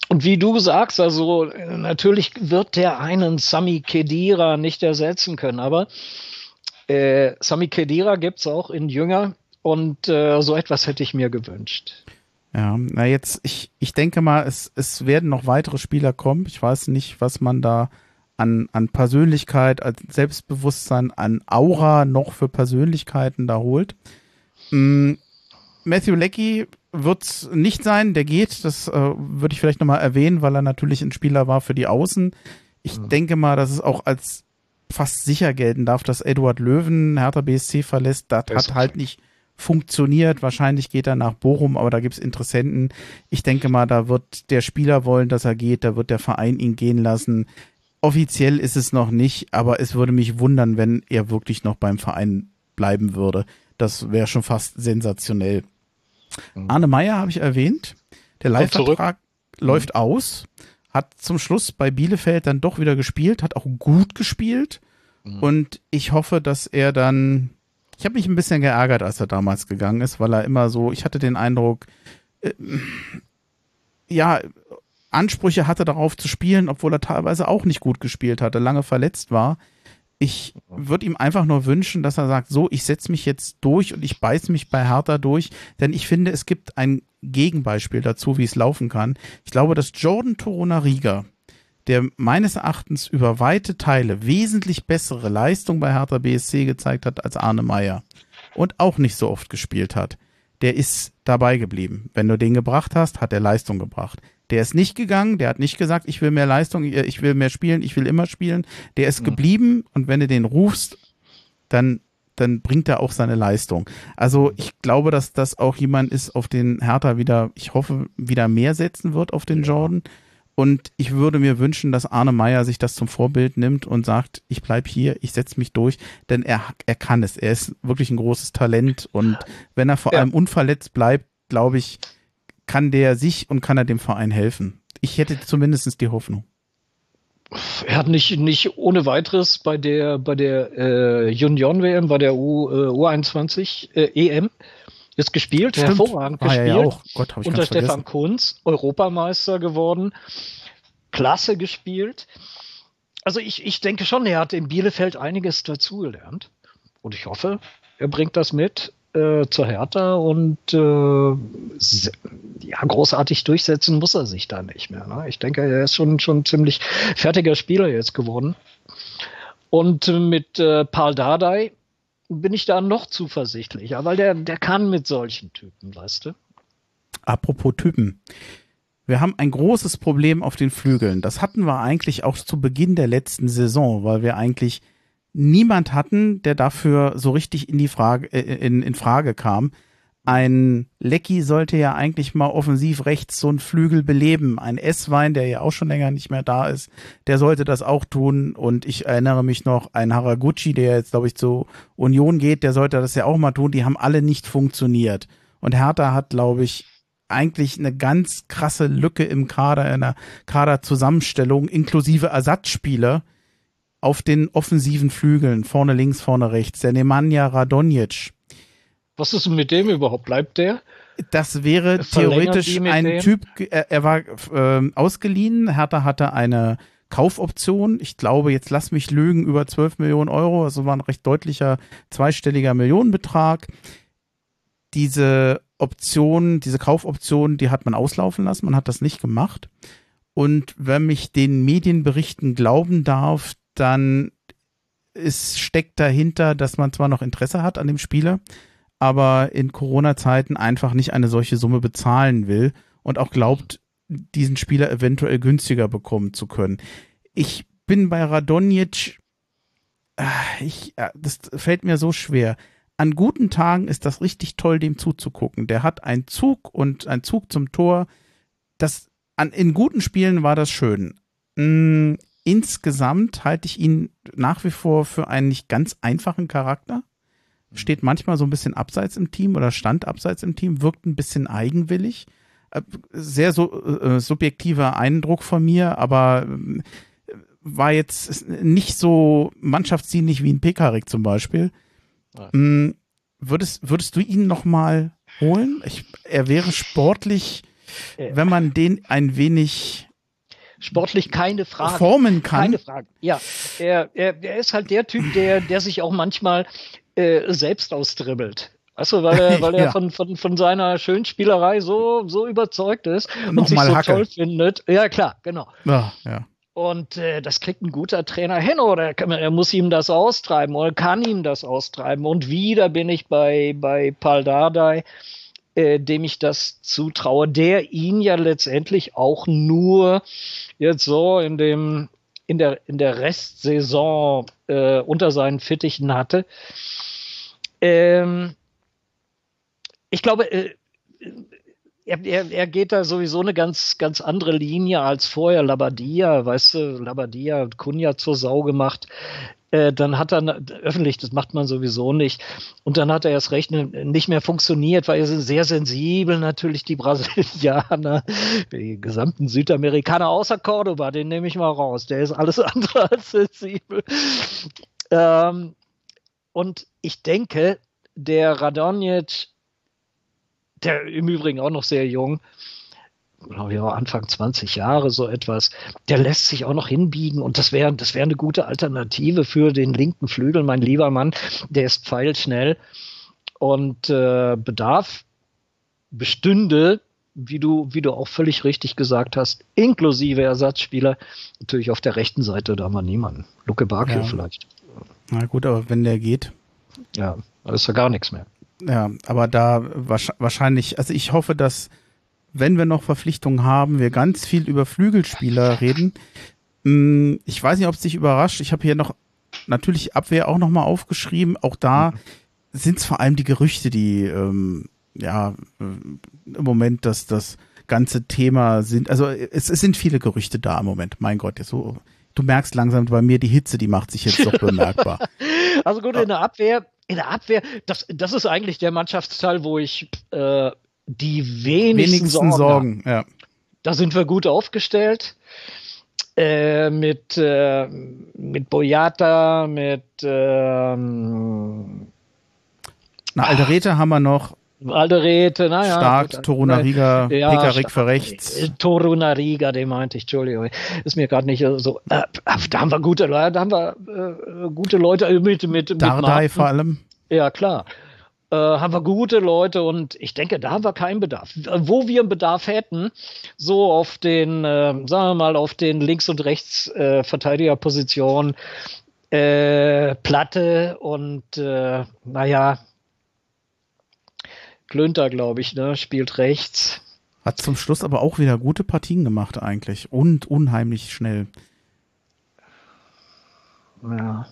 Und wie du sagst, also äh, natürlich wird der einen Sami Kedira nicht ersetzen können, aber äh, Sami Kedira gibt es auch in Jünger und äh, so etwas hätte ich mir gewünscht. Ja, na jetzt, ich, ich denke mal, es, es werden noch weitere Spieler kommen. Ich weiß nicht, was man da an, an Persönlichkeit, an Selbstbewusstsein, an Aura noch für Persönlichkeiten da holt. Mhm. Matthew Leckie wird's nicht sein, der geht. Das äh, würde ich vielleicht nochmal erwähnen, weil er natürlich ein Spieler war für die Außen. Ich mhm. denke mal, dass es auch als fast sicher gelten darf, dass Eduard Löwen Hertha BSC verlässt. Das hat halt nicht funktioniert. Wahrscheinlich geht er nach Bochum, aber da gibt's Interessenten. Ich denke mal, da wird der Spieler wollen, dass er geht, da wird der Verein ihn gehen lassen. Offiziell ist es noch nicht, aber es würde mich wundern, wenn er wirklich noch beim Verein bleiben würde. Das wäre schon fast sensationell. Mhm. Arne Meyer habe ich erwähnt. Der Live-Vertrag läuft mhm. aus. hat zum Schluss bei Bielefeld dann doch wieder gespielt, hat auch gut gespielt. Mhm. Und ich hoffe, dass er dann. Ich habe mich ein bisschen geärgert, als er damals gegangen ist, weil er immer so, ich hatte den Eindruck, äh, ja, Ansprüche hatte darauf zu spielen, obwohl er teilweise auch nicht gut gespielt hatte, lange verletzt war. Ich würde ihm einfach nur wünschen, dass er sagt, so, ich setze mich jetzt durch und ich beiß mich bei Hertha durch, denn ich finde, es gibt ein Gegenbeispiel dazu, wie es laufen kann. Ich glaube, dass Jordan Torona Rieger, der meines Erachtens über weite Teile wesentlich bessere Leistung bei Hertha BSC gezeigt hat als Arne Meyer und auch nicht so oft gespielt hat, der ist dabei geblieben. Wenn du den gebracht hast, hat er Leistung gebracht. Der ist nicht gegangen, der hat nicht gesagt, ich will mehr Leistung, ich will mehr spielen, ich will immer spielen. Der ist mhm. geblieben und wenn du den rufst, dann, dann bringt er auch seine Leistung. Also ich glaube, dass das auch jemand ist, auf den Hertha wieder, ich hoffe, wieder mehr setzen wird auf den Jordan. Und ich würde mir wünschen, dass Arne Meyer sich das zum Vorbild nimmt und sagt, ich bleib hier, ich setze mich durch, denn er, er kann es. Er ist wirklich ein großes Talent und wenn er vor ja. allem unverletzt bleibt, glaube ich, kann der sich und kann er dem Verein helfen. Ich hätte zumindest die Hoffnung. Er hat nicht, nicht ohne weiteres bei der, bei der äh, Junioren-WM, bei der U, äh, U21 äh, EM ist gespielt, Stimmt. hervorragend ah, gespielt. Ja, ja auch. Gott, unter Stefan Kunz, Europameister geworden, klasse gespielt. Also ich, ich denke schon, er hat in Bielefeld einiges dazugelernt. Und ich hoffe, er bringt das mit äh, zur Hertha und äh, ja, großartig durchsetzen muss er sich da nicht mehr. Ne? Ich denke, er ist schon, schon ziemlich fertiger Spieler jetzt geworden. Und mit äh, Paul Dardai bin ich da noch zuversichtlicher, weil der, der kann mit solchen Typen, weißt du? Apropos Typen. Wir haben ein großes Problem auf den Flügeln. Das hatten wir eigentlich auch zu Beginn der letzten Saison, weil wir eigentlich niemand hatten, der dafür so richtig in die Frage, äh, in, in Frage kam. Ein Lecky sollte ja eigentlich mal offensiv rechts so einen Flügel beleben. Ein S-Wein, der ja auch schon länger nicht mehr da ist, der sollte das auch tun. Und ich erinnere mich noch, ein Haraguchi, der jetzt, glaube ich, zur Union geht, der sollte das ja auch mal tun. Die haben alle nicht funktioniert. Und Hertha hat, glaube ich, eigentlich eine ganz krasse Lücke im Kader, in der Kaderzusammenstellung, inklusive Ersatzspieler, auf den offensiven Flügeln, vorne links, vorne rechts, der Nemanja Radonjic. Was ist mit dem überhaupt? Bleibt der? Das wäre theoretisch ein dem? Typ, er, er war äh, ausgeliehen, Hertha hatte eine Kaufoption, ich glaube, jetzt lass mich lügen, über 12 Millionen Euro, also war ein recht deutlicher zweistelliger Millionenbetrag. Diese Option, diese Kaufoption, die hat man auslaufen lassen, man hat das nicht gemacht. Und wenn mich den Medienberichten glauben darf, dann ist, steckt dahinter, dass man zwar noch Interesse hat an dem Spieler, aber in Corona-Zeiten einfach nicht eine solche Summe bezahlen will und auch glaubt, diesen Spieler eventuell günstiger bekommen zu können. Ich bin bei Radonjic, äh, ich, das fällt mir so schwer. An guten Tagen ist das richtig toll, dem zuzugucken. Der hat einen Zug und einen Zug zum Tor. Das, an, in guten Spielen war das schön. Mm, insgesamt halte ich ihn nach wie vor für einen nicht ganz einfachen Charakter. Steht manchmal so ein bisschen abseits im Team oder stand abseits im Team, wirkt ein bisschen eigenwillig. Äh, sehr so, äh, subjektiver Eindruck von mir, aber äh, war jetzt nicht so mannschaftsdienlich wie ein Pekarik zum Beispiel. Mm, würdest, würdest du ihn nochmal holen? Ich, er wäre sportlich, wenn man den ein wenig sportlich keine Frage. Formen kann. Keine Frage. Ja, er, er, er ist halt der Typ, der, der sich auch manchmal äh, selbst austribbelt. Weißt du, weil er, weil er ja. von, von, von seiner Schönspielerei so, so überzeugt ist und, sich so Hacke. toll findet. Ja, klar, genau. Ja, ja. Und äh, das kriegt ein guter Trainer hin oder er, muss ihm das austreiben oder kann ihm das austreiben. Und wieder bin ich bei, bei Paul Dardai, äh, dem ich das zutraue, der ihn ja letztendlich auch nur jetzt so in dem in der in der Restsaison äh, unter seinen Fittichen hatte. Ähm, ich glaube, äh, er, er, er, geht da sowieso eine ganz, ganz andere Linie als vorher. Labadia, weißt du, Labadia Kunja zur Sau gemacht. Äh, dann hat er öffentlich, das macht man sowieso nicht. Und dann hat er erst recht nicht mehr funktioniert, weil sie sind sehr sensibel natürlich die Brasilianer, die gesamten Südamerikaner außer Cordoba, den nehme ich mal raus. Der ist alles andere als sensibel. Ähm, und ich denke, der Radonjic, der im Übrigen auch noch sehr jung, glaube ich auch Anfang 20 Jahre so etwas, der lässt sich auch noch hinbiegen und das wäre das wäre eine gute Alternative für den linken Flügel, mein lieber Mann, der ist pfeilschnell und äh, Bedarf bestünde, wie du, wie du auch völlig richtig gesagt hast, inklusive Ersatzspieler, natürlich auf der rechten Seite, da haben wir niemanden. Luke Bakio ja. vielleicht. Na gut, aber wenn der geht. Ja, da ist ja gar nichts mehr. Ja, aber da wahrscheinlich, also ich hoffe, dass wenn wir noch Verpflichtungen haben, wir ganz viel über Flügelspieler reden. Hm, ich weiß nicht, ob es dich überrascht. Ich habe hier noch natürlich Abwehr auch nochmal aufgeschrieben. Auch da sind es vor allem die Gerüchte, die ähm, ja äh, im Moment das, das ganze Thema sind. Also es, es sind viele Gerüchte da im Moment. Mein Gott, so du merkst langsam bei mir die Hitze, die macht sich jetzt doch bemerkbar. Also gut, in der Abwehr, in der Abwehr, das, das ist eigentlich der Mannschaftsteil, wo ich äh, die wenigsten, wenigsten Sorgen, Sorgen ja. Da sind wir gut aufgestellt. Äh, mit, äh, mit Boyata, mit ähm, Na, Alderete haben wir noch. Alderete, naja. Stark, gut, Torunariga, ja, Pekarik für rechts. Äh, Torunariga, den meinte ich, Entschuldigung. Ist mir gerade nicht so. Äh, da haben wir gute Leute, da haben wir äh, gute Leute mit, mit, mit Dardai vor allem. Ja, klar äh, haben wir gute Leute und ich denke, da haben wir keinen Bedarf. Wo wir einen Bedarf hätten, so auf den, äh, sagen wir mal, auf den Links- und Rechts-Verteidigerpositionen, äh, Platte und äh, naja, Klünter, glaube ich, ne, spielt rechts. Hat zum Schluss aber auch wieder gute Partien gemacht eigentlich und unheimlich schnell. Ja.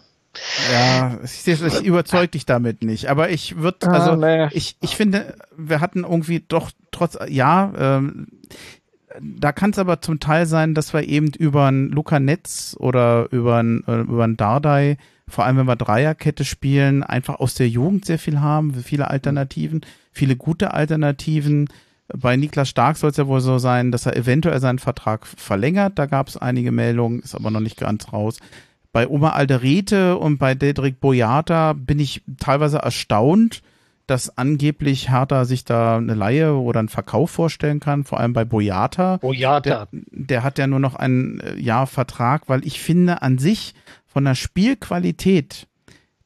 Ja, ich, ich überzeug dich damit nicht. Aber ich würde, ah, also ah, nee. ich, ich finde, wir hatten irgendwie doch trotz, ja, ähm, da kann es aber zum Teil sein, dass wir eben über ein Luca Netz oder über ein, äh, über ein Dardai, vor allem wenn wir Dreierkette spielen, einfach aus der Jugend sehr viel haben, viele Alternativen, viele gute Alternativen. Bei Niklas Stark soll es ja wohl so sein, dass er eventuell seinen Vertrag verlängert. Da gab es einige Meldungen, ist aber noch nicht ganz raus. Bei Oma Alderete und bei Dedrick Boyata bin ich teilweise erstaunt, dass angeblich Hertha sich da eine Laie oder einen Verkauf vorstellen kann, vor allem bei Boyata. Boyata. Der, der hat ja nur noch ein äh, Jahr Vertrag, weil ich finde an sich von der Spielqualität,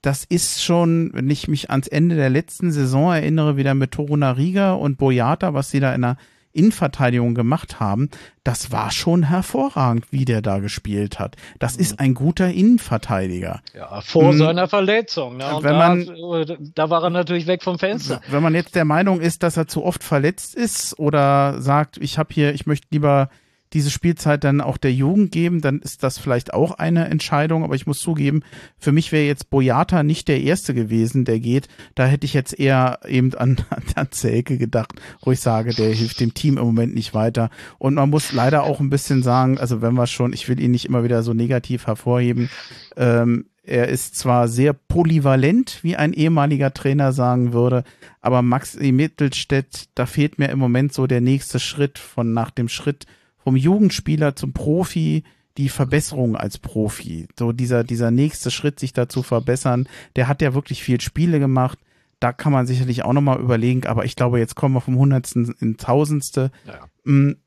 das ist schon, wenn ich mich ans Ende der letzten Saison erinnere, wieder mit Toruna Riga und Boyata, was sie da in der Innenverteidigung gemacht haben, das war schon hervorragend, wie der da gespielt hat. Das mhm. ist ein guter Innenverteidiger. Ja, vor mhm. seiner Verletzung. Ne? wenn da, man, äh, da war er natürlich weg vom Fenster. Wenn man jetzt der Meinung ist, dass er zu oft verletzt ist oder sagt, ich habe hier, ich möchte lieber diese Spielzeit dann auch der Jugend geben, dann ist das vielleicht auch eine Entscheidung. Aber ich muss zugeben, für mich wäre jetzt Boyata nicht der Erste gewesen, der geht. Da hätte ich jetzt eher eben an, an Zelke gedacht, wo ich sage, der hilft dem Team im Moment nicht weiter. Und man muss leider auch ein bisschen sagen, also wenn wir schon, ich will ihn nicht immer wieder so negativ hervorheben, ähm, er ist zwar sehr polyvalent, wie ein ehemaliger Trainer sagen würde, aber Max Mittelstädt, da fehlt mir im Moment so der nächste Schritt von nach dem Schritt vom Jugendspieler zum Profi die Verbesserung als Profi. So dieser, dieser nächste Schritt, sich da zu verbessern, der hat ja wirklich viel Spiele gemacht. Da kann man sicherlich auch nochmal überlegen, aber ich glaube, jetzt kommen wir vom Hundertsten in Tausendste. Ja. Mhm.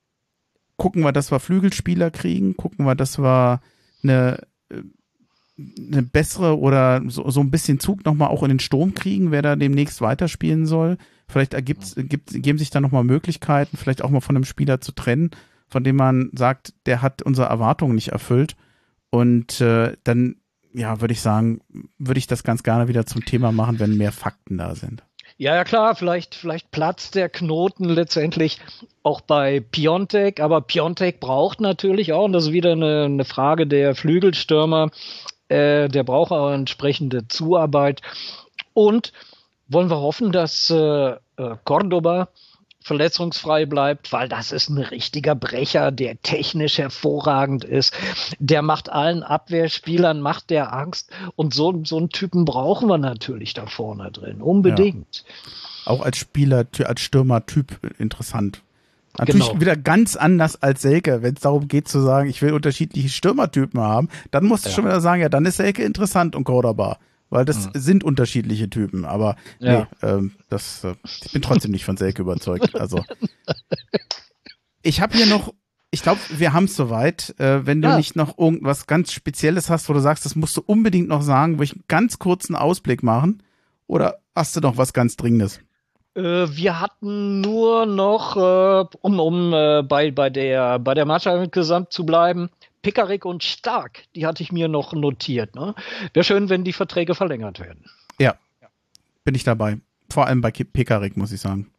Gucken wir, dass wir Flügelspieler kriegen, gucken wir, dass wir eine, eine bessere oder so, so ein bisschen Zug nochmal auch in den Sturm kriegen, wer da demnächst weiterspielen soll. Vielleicht ergibt, gibt, geben sich da nochmal Möglichkeiten, vielleicht auch mal von einem Spieler zu trennen von dem man sagt, der hat unsere Erwartungen nicht erfüllt. Und äh, dann, ja, würde ich sagen, würde ich das ganz gerne wieder zum Thema machen, wenn mehr Fakten da sind. Ja, ja, klar, vielleicht, vielleicht platzt der Knoten letztendlich auch bei Piontek, aber Piontek braucht natürlich auch, und das ist wieder eine, eine Frage der Flügelstürmer, äh, der braucht auch entsprechende Zuarbeit. Und wollen wir hoffen, dass äh, äh Cordoba verletzungsfrei bleibt, weil das ist ein richtiger Brecher, der technisch hervorragend ist. Der macht allen Abwehrspielern, macht der Angst. Und so, so einen Typen brauchen wir natürlich da vorne drin. Unbedingt. Ja. Auch als Spieler, als Stürmer-Typ interessant. Natürlich genau. wieder ganz anders als Selke, wenn es darum geht zu sagen, ich will unterschiedliche Stürmertypen haben, dann musst du ja. schon wieder sagen, ja, dann ist Selke interessant und Cordoba weil das mhm. sind unterschiedliche Typen. Aber ja. nee, ähm, das, äh, ich bin trotzdem nicht von Selke überzeugt. Also ich habe hier noch, ich glaube, wir haben es soweit. Äh, wenn du ja. nicht noch irgendwas ganz Spezielles hast, wo du sagst, das musst du unbedingt noch sagen, würde ich einen ganz kurzen Ausblick machen. Oder hast du noch was ganz Dringendes? Äh, wir hatten nur noch, äh, um, um äh, bei, bei der, bei der Mannschaft insgesamt zu bleiben, Pickerick und Stark, die hatte ich mir noch notiert. Ne? Wäre schön, wenn die Verträge verlängert werden. Ja, bin ich dabei. Vor allem bei Pickerick, muss ich sagen.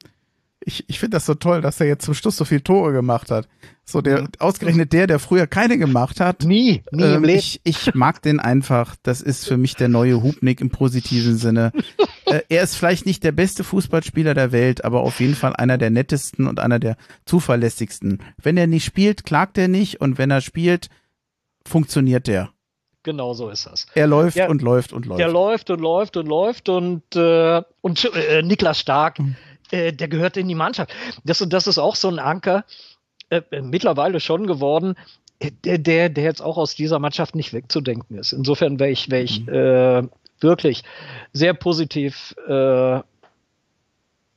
Ich, ich finde das so toll, dass er jetzt zum Schluss so viele Tore gemacht hat. So der, mhm. ausgerechnet der, der früher keine gemacht hat. Nie, nie ähm, im Leben. Ich, ich mag den einfach. Das ist für mich der neue Hubnik im positiven Sinne. äh, er ist vielleicht nicht der beste Fußballspieler der Welt, aber auf jeden Fall einer der nettesten und einer der zuverlässigsten. Wenn er nicht spielt, klagt er nicht und wenn er spielt, funktioniert der. Genau so ist das. Er läuft ja, und läuft und läuft. Er läuft und läuft und läuft und, äh, und äh, Niklas Stark, mhm. äh, der gehört in die Mannschaft. Das, das ist auch so ein Anker, äh, mittlerweile schon geworden, der, der, der jetzt auch aus dieser Mannschaft nicht wegzudenken ist. Insofern wäre ich, wär ich mhm. Wirklich sehr positiv äh,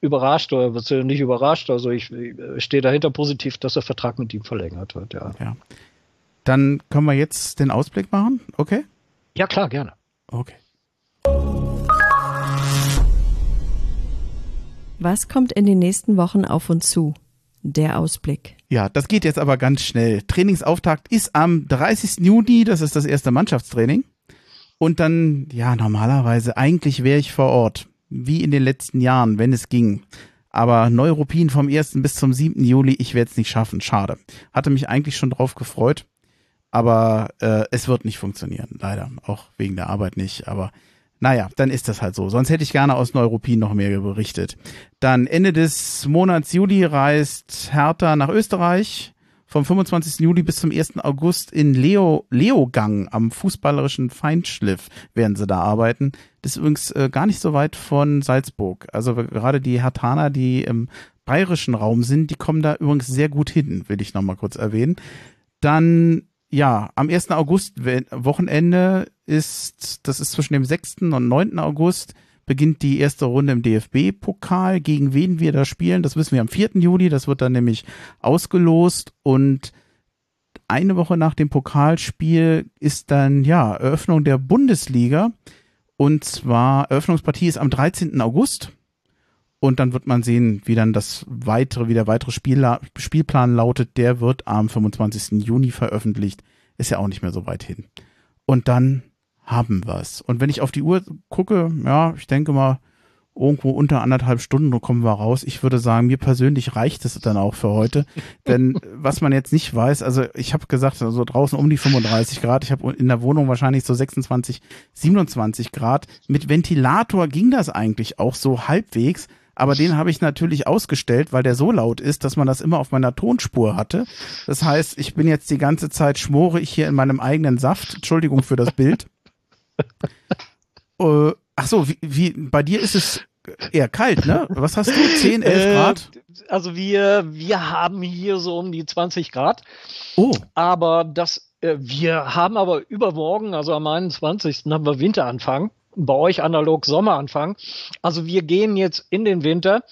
überrascht oder nicht überrascht. Also ich, ich stehe dahinter positiv, dass der Vertrag mit ihm verlängert wird. Ja. ja. Dann können wir jetzt den Ausblick machen, okay? Ja, klar, gerne. Okay. Was kommt in den nächsten Wochen auf uns zu? Der Ausblick. Ja, das geht jetzt aber ganz schnell. Trainingsauftakt ist am 30. Juni, das ist das erste Mannschaftstraining. Und dann, ja, normalerweise, eigentlich wäre ich vor Ort, wie in den letzten Jahren, wenn es ging. Aber Neuruppin vom 1. bis zum 7. Juli, ich werde es nicht schaffen. Schade. Hatte mich eigentlich schon drauf gefreut. Aber äh, es wird nicht funktionieren, leider. Auch wegen der Arbeit nicht. Aber naja, dann ist das halt so. Sonst hätte ich gerne aus Neuruppin noch mehr berichtet. Dann Ende des Monats Juli reist Hertha nach Österreich. Vom 25. Juli bis zum 1. August in Leo, Leogang am fußballerischen Feinschliff werden sie da arbeiten. Das ist übrigens äh, gar nicht so weit von Salzburg. Also gerade die Hertaner, die im bayerischen Raum sind, die kommen da übrigens sehr gut hin, will ich nochmal kurz erwähnen. Dann ja, am 1. August Wochenende ist, das ist zwischen dem 6. und 9. August, beginnt die erste Runde im DFB-Pokal. Gegen wen wir da spielen, das wissen wir am 4. Juli. Das wird dann nämlich ausgelost und eine Woche nach dem Pokalspiel ist dann, ja, Eröffnung der Bundesliga. Und zwar, Eröffnungspartie ist am 13. August. Und dann wird man sehen, wie dann das weitere, wie der weitere Spiel, Spielplan lautet. Der wird am 25. Juni veröffentlicht. Ist ja auch nicht mehr so weit hin. Und dann haben wir's. Und wenn ich auf die Uhr gucke, ja, ich denke mal, irgendwo unter anderthalb Stunden kommen wir raus. Ich würde sagen, mir persönlich reicht es dann auch für heute. Denn was man jetzt nicht weiß, also ich habe gesagt, also draußen um die 35 Grad, ich habe in der Wohnung wahrscheinlich so 26, 27 Grad. Mit Ventilator ging das eigentlich auch so halbwegs aber den habe ich natürlich ausgestellt, weil der so laut ist, dass man das immer auf meiner Tonspur hatte. Das heißt, ich bin jetzt die ganze Zeit schmore ich hier in meinem eigenen Saft. Entschuldigung für das Bild. äh, ach so, wie, wie bei dir ist es eher kalt, ne? Was hast du? 10, 11 äh, Grad? also wir, wir haben hier so um die 20 Grad. Oh. Aber das, äh, wir haben aber übermorgen, also am 21. haben wir Winteranfang bei euch analog Sommeranfang. Also wir gehen jetzt in den Winter.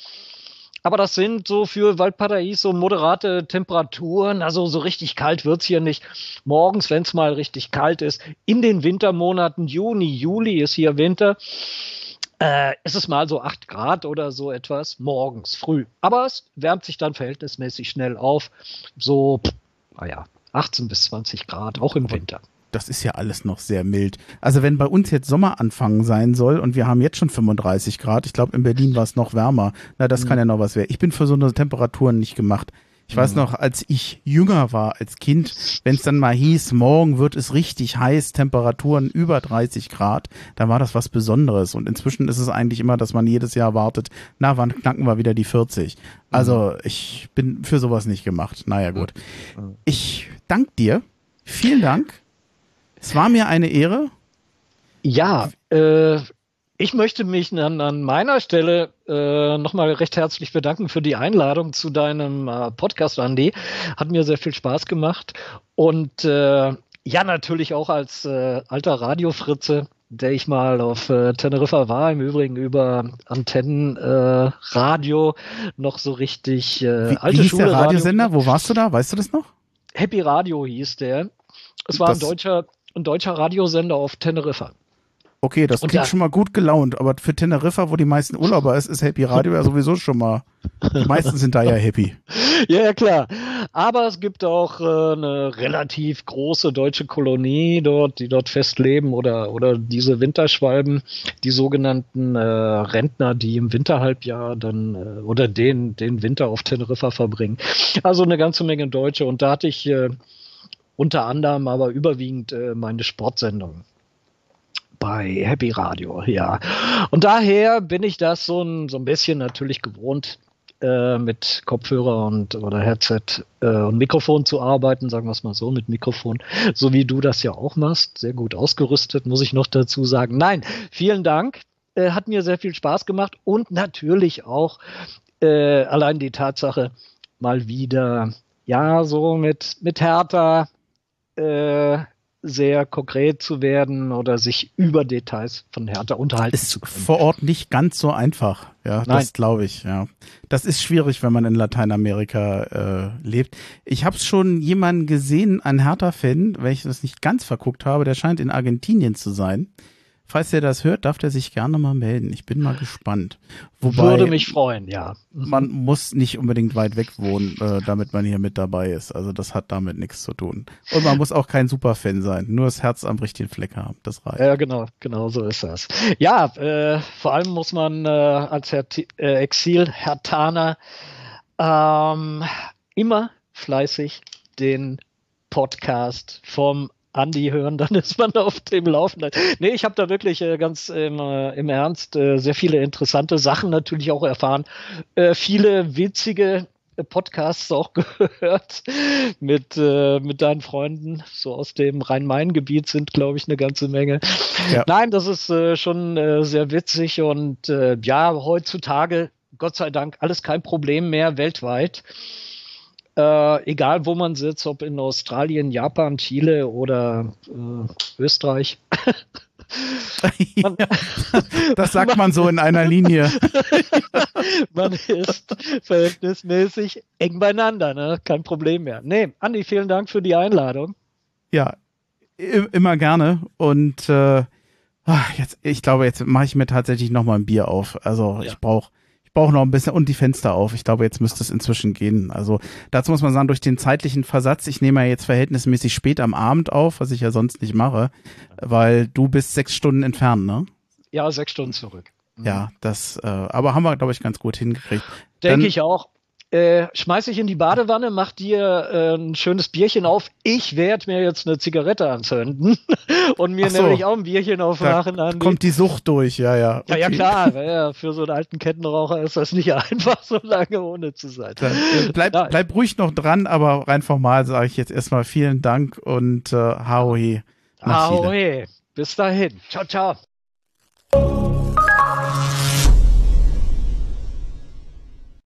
Aber das sind so für Valparaiso moderate Temperaturen. Also so richtig kalt wird's hier nicht. Morgens, wenn es mal richtig kalt ist, in den Wintermonaten Juni, Juli ist hier Winter. Äh, ist es mal so 8 Grad oder so etwas morgens früh. Aber es wärmt sich dann verhältnismäßig schnell auf. So, naja, 18 bis 20 Grad, auch im Winter das ist ja alles noch sehr mild. Also wenn bei uns jetzt Sommeranfang sein soll und wir haben jetzt schon 35 Grad, ich glaube in Berlin war es noch wärmer, na das mhm. kann ja noch was werden. Ich bin für so eine Temperaturen nicht gemacht. Ich weiß mhm. noch, als ich jünger war, als Kind, wenn es dann mal hieß, morgen wird es richtig heiß, Temperaturen über 30 Grad, dann war das was Besonderes. Und inzwischen ist es eigentlich immer, dass man jedes Jahr wartet, na, wann knacken wir wieder die 40? Also mhm. ich bin für sowas nicht gemacht. Naja, gut. Ich danke dir. Vielen Dank. Es war mir eine Ehre. Ja, äh, ich möchte mich an, an meiner Stelle äh, nochmal recht herzlich bedanken für die Einladung zu deinem äh, Podcast, Andy. Hat mir sehr viel Spaß gemacht. Und äh, ja, natürlich auch als äh, alter Radiofritze, der ich mal auf äh, Teneriffa war, im Übrigen über Antennenradio, äh, noch so richtig äh, wie, alte wie hieß Schule. Der Radiosender, wo warst du da? Weißt du das noch? Happy Radio hieß der. Es war ein deutscher, ein deutscher Radiosender auf Teneriffa. Okay, das klingt schon mal gut gelaunt, aber für Teneriffa, wo die meisten Urlauber ist, ist Happy Radio ja sowieso schon mal. Die meisten sind da ja happy. Ja, ja, klar. Aber es gibt auch äh, eine relativ große deutsche Kolonie dort, die dort festleben oder, oder diese Winterschwalben, die sogenannten äh, Rentner, die im Winterhalbjahr dann äh, oder den, den Winter auf Teneriffa verbringen. Also eine ganze Menge Deutsche und da hatte ich äh, unter anderem aber überwiegend äh, meine Sportsendungen bei Happy Radio, ja. Und daher bin ich das so ein, so ein bisschen natürlich gewohnt, äh, mit Kopfhörer und oder Headset äh, und Mikrofon zu arbeiten, sagen wir es mal so, mit Mikrofon, so wie du das ja auch machst, sehr gut ausgerüstet, muss ich noch dazu sagen. Nein, vielen Dank, äh, hat mir sehr viel Spaß gemacht und natürlich auch äh, allein die Tatsache, mal wieder, ja, so mit, mit Hertha, äh, sehr konkret zu werden oder sich über Details von Hertha unterhalten ist zu können. vor Ort nicht ganz so einfach. Ja, Nein. das glaube ich. Ja, das ist schwierig, wenn man in Lateinamerika äh, lebt. Ich habe schon jemanden gesehen, einen Hertha-Fan, wenn ich das nicht ganz verguckt habe, der scheint in Argentinien zu sein. Falls er das hört, darf er sich gerne mal melden. Ich bin mal gespannt. Wobei, Würde mich freuen, ja. Man muss nicht unbedingt weit weg wohnen, äh, damit man hier mit dabei ist. Also das hat damit nichts zu tun. Und man muss auch kein Superfan sein. Nur das Herz am richtigen Fleck haben. Das reicht. Ja, genau, genau so ist das. Ja, äh, vor allem muss man äh, als Her äh, Exil-Hertaner ähm, immer fleißig den Podcast vom Andi hören, dann ist man auf dem Laufenden. Nee, ich habe da wirklich äh, ganz im, äh, im Ernst äh, sehr viele interessante Sachen natürlich auch erfahren. Äh, viele witzige Podcasts auch gehört mit, äh, mit deinen Freunden, so aus dem Rhein-Main-Gebiet sind, glaube ich, eine ganze Menge. Ja. Nein, das ist äh, schon äh, sehr witzig und äh, ja, heutzutage, Gott sei Dank, alles kein Problem mehr weltweit. Äh, egal wo man sitzt, ob in Australien, Japan, Chile oder äh, Österreich. man, das sagt man so in einer Linie. man ist verhältnismäßig eng beieinander, ne? kein Problem mehr. Nee, Andi, vielen Dank für die Einladung. Ja, immer gerne. Und äh, ah, jetzt, ich glaube, jetzt mache ich mir tatsächlich noch mal ein Bier auf. Also ja. ich brauche brauche noch ein bisschen und die Fenster auf. Ich glaube, jetzt müsste es inzwischen gehen. Also dazu muss man sagen, durch den zeitlichen Versatz, ich nehme ja jetzt verhältnismäßig spät am Abend auf, was ich ja sonst nicht mache, weil du bist sechs Stunden entfernt, ne? Ja, sechs Stunden zurück. Ja, das, äh, aber haben wir, glaube ich, ganz gut hingekriegt. Denke ich auch äh, schmeiß ich in die Badewanne, mach dir äh, ein schönes Bierchen auf. Ich werde mir jetzt eine Zigarette anzünden und mir so, nämlich auch ein Bierchen aufmachen. Da kommt die Sucht durch, ja, ja. Okay. Ja, ja, klar. Ja, für so einen alten Kettenraucher ist das nicht einfach, so lange ohne zu sein. Dann, äh, bleib, bleib ruhig noch dran, aber rein formal sage ich jetzt erstmal vielen Dank und äh, Haohe. Haohe. Bis dahin. Ciao, ciao.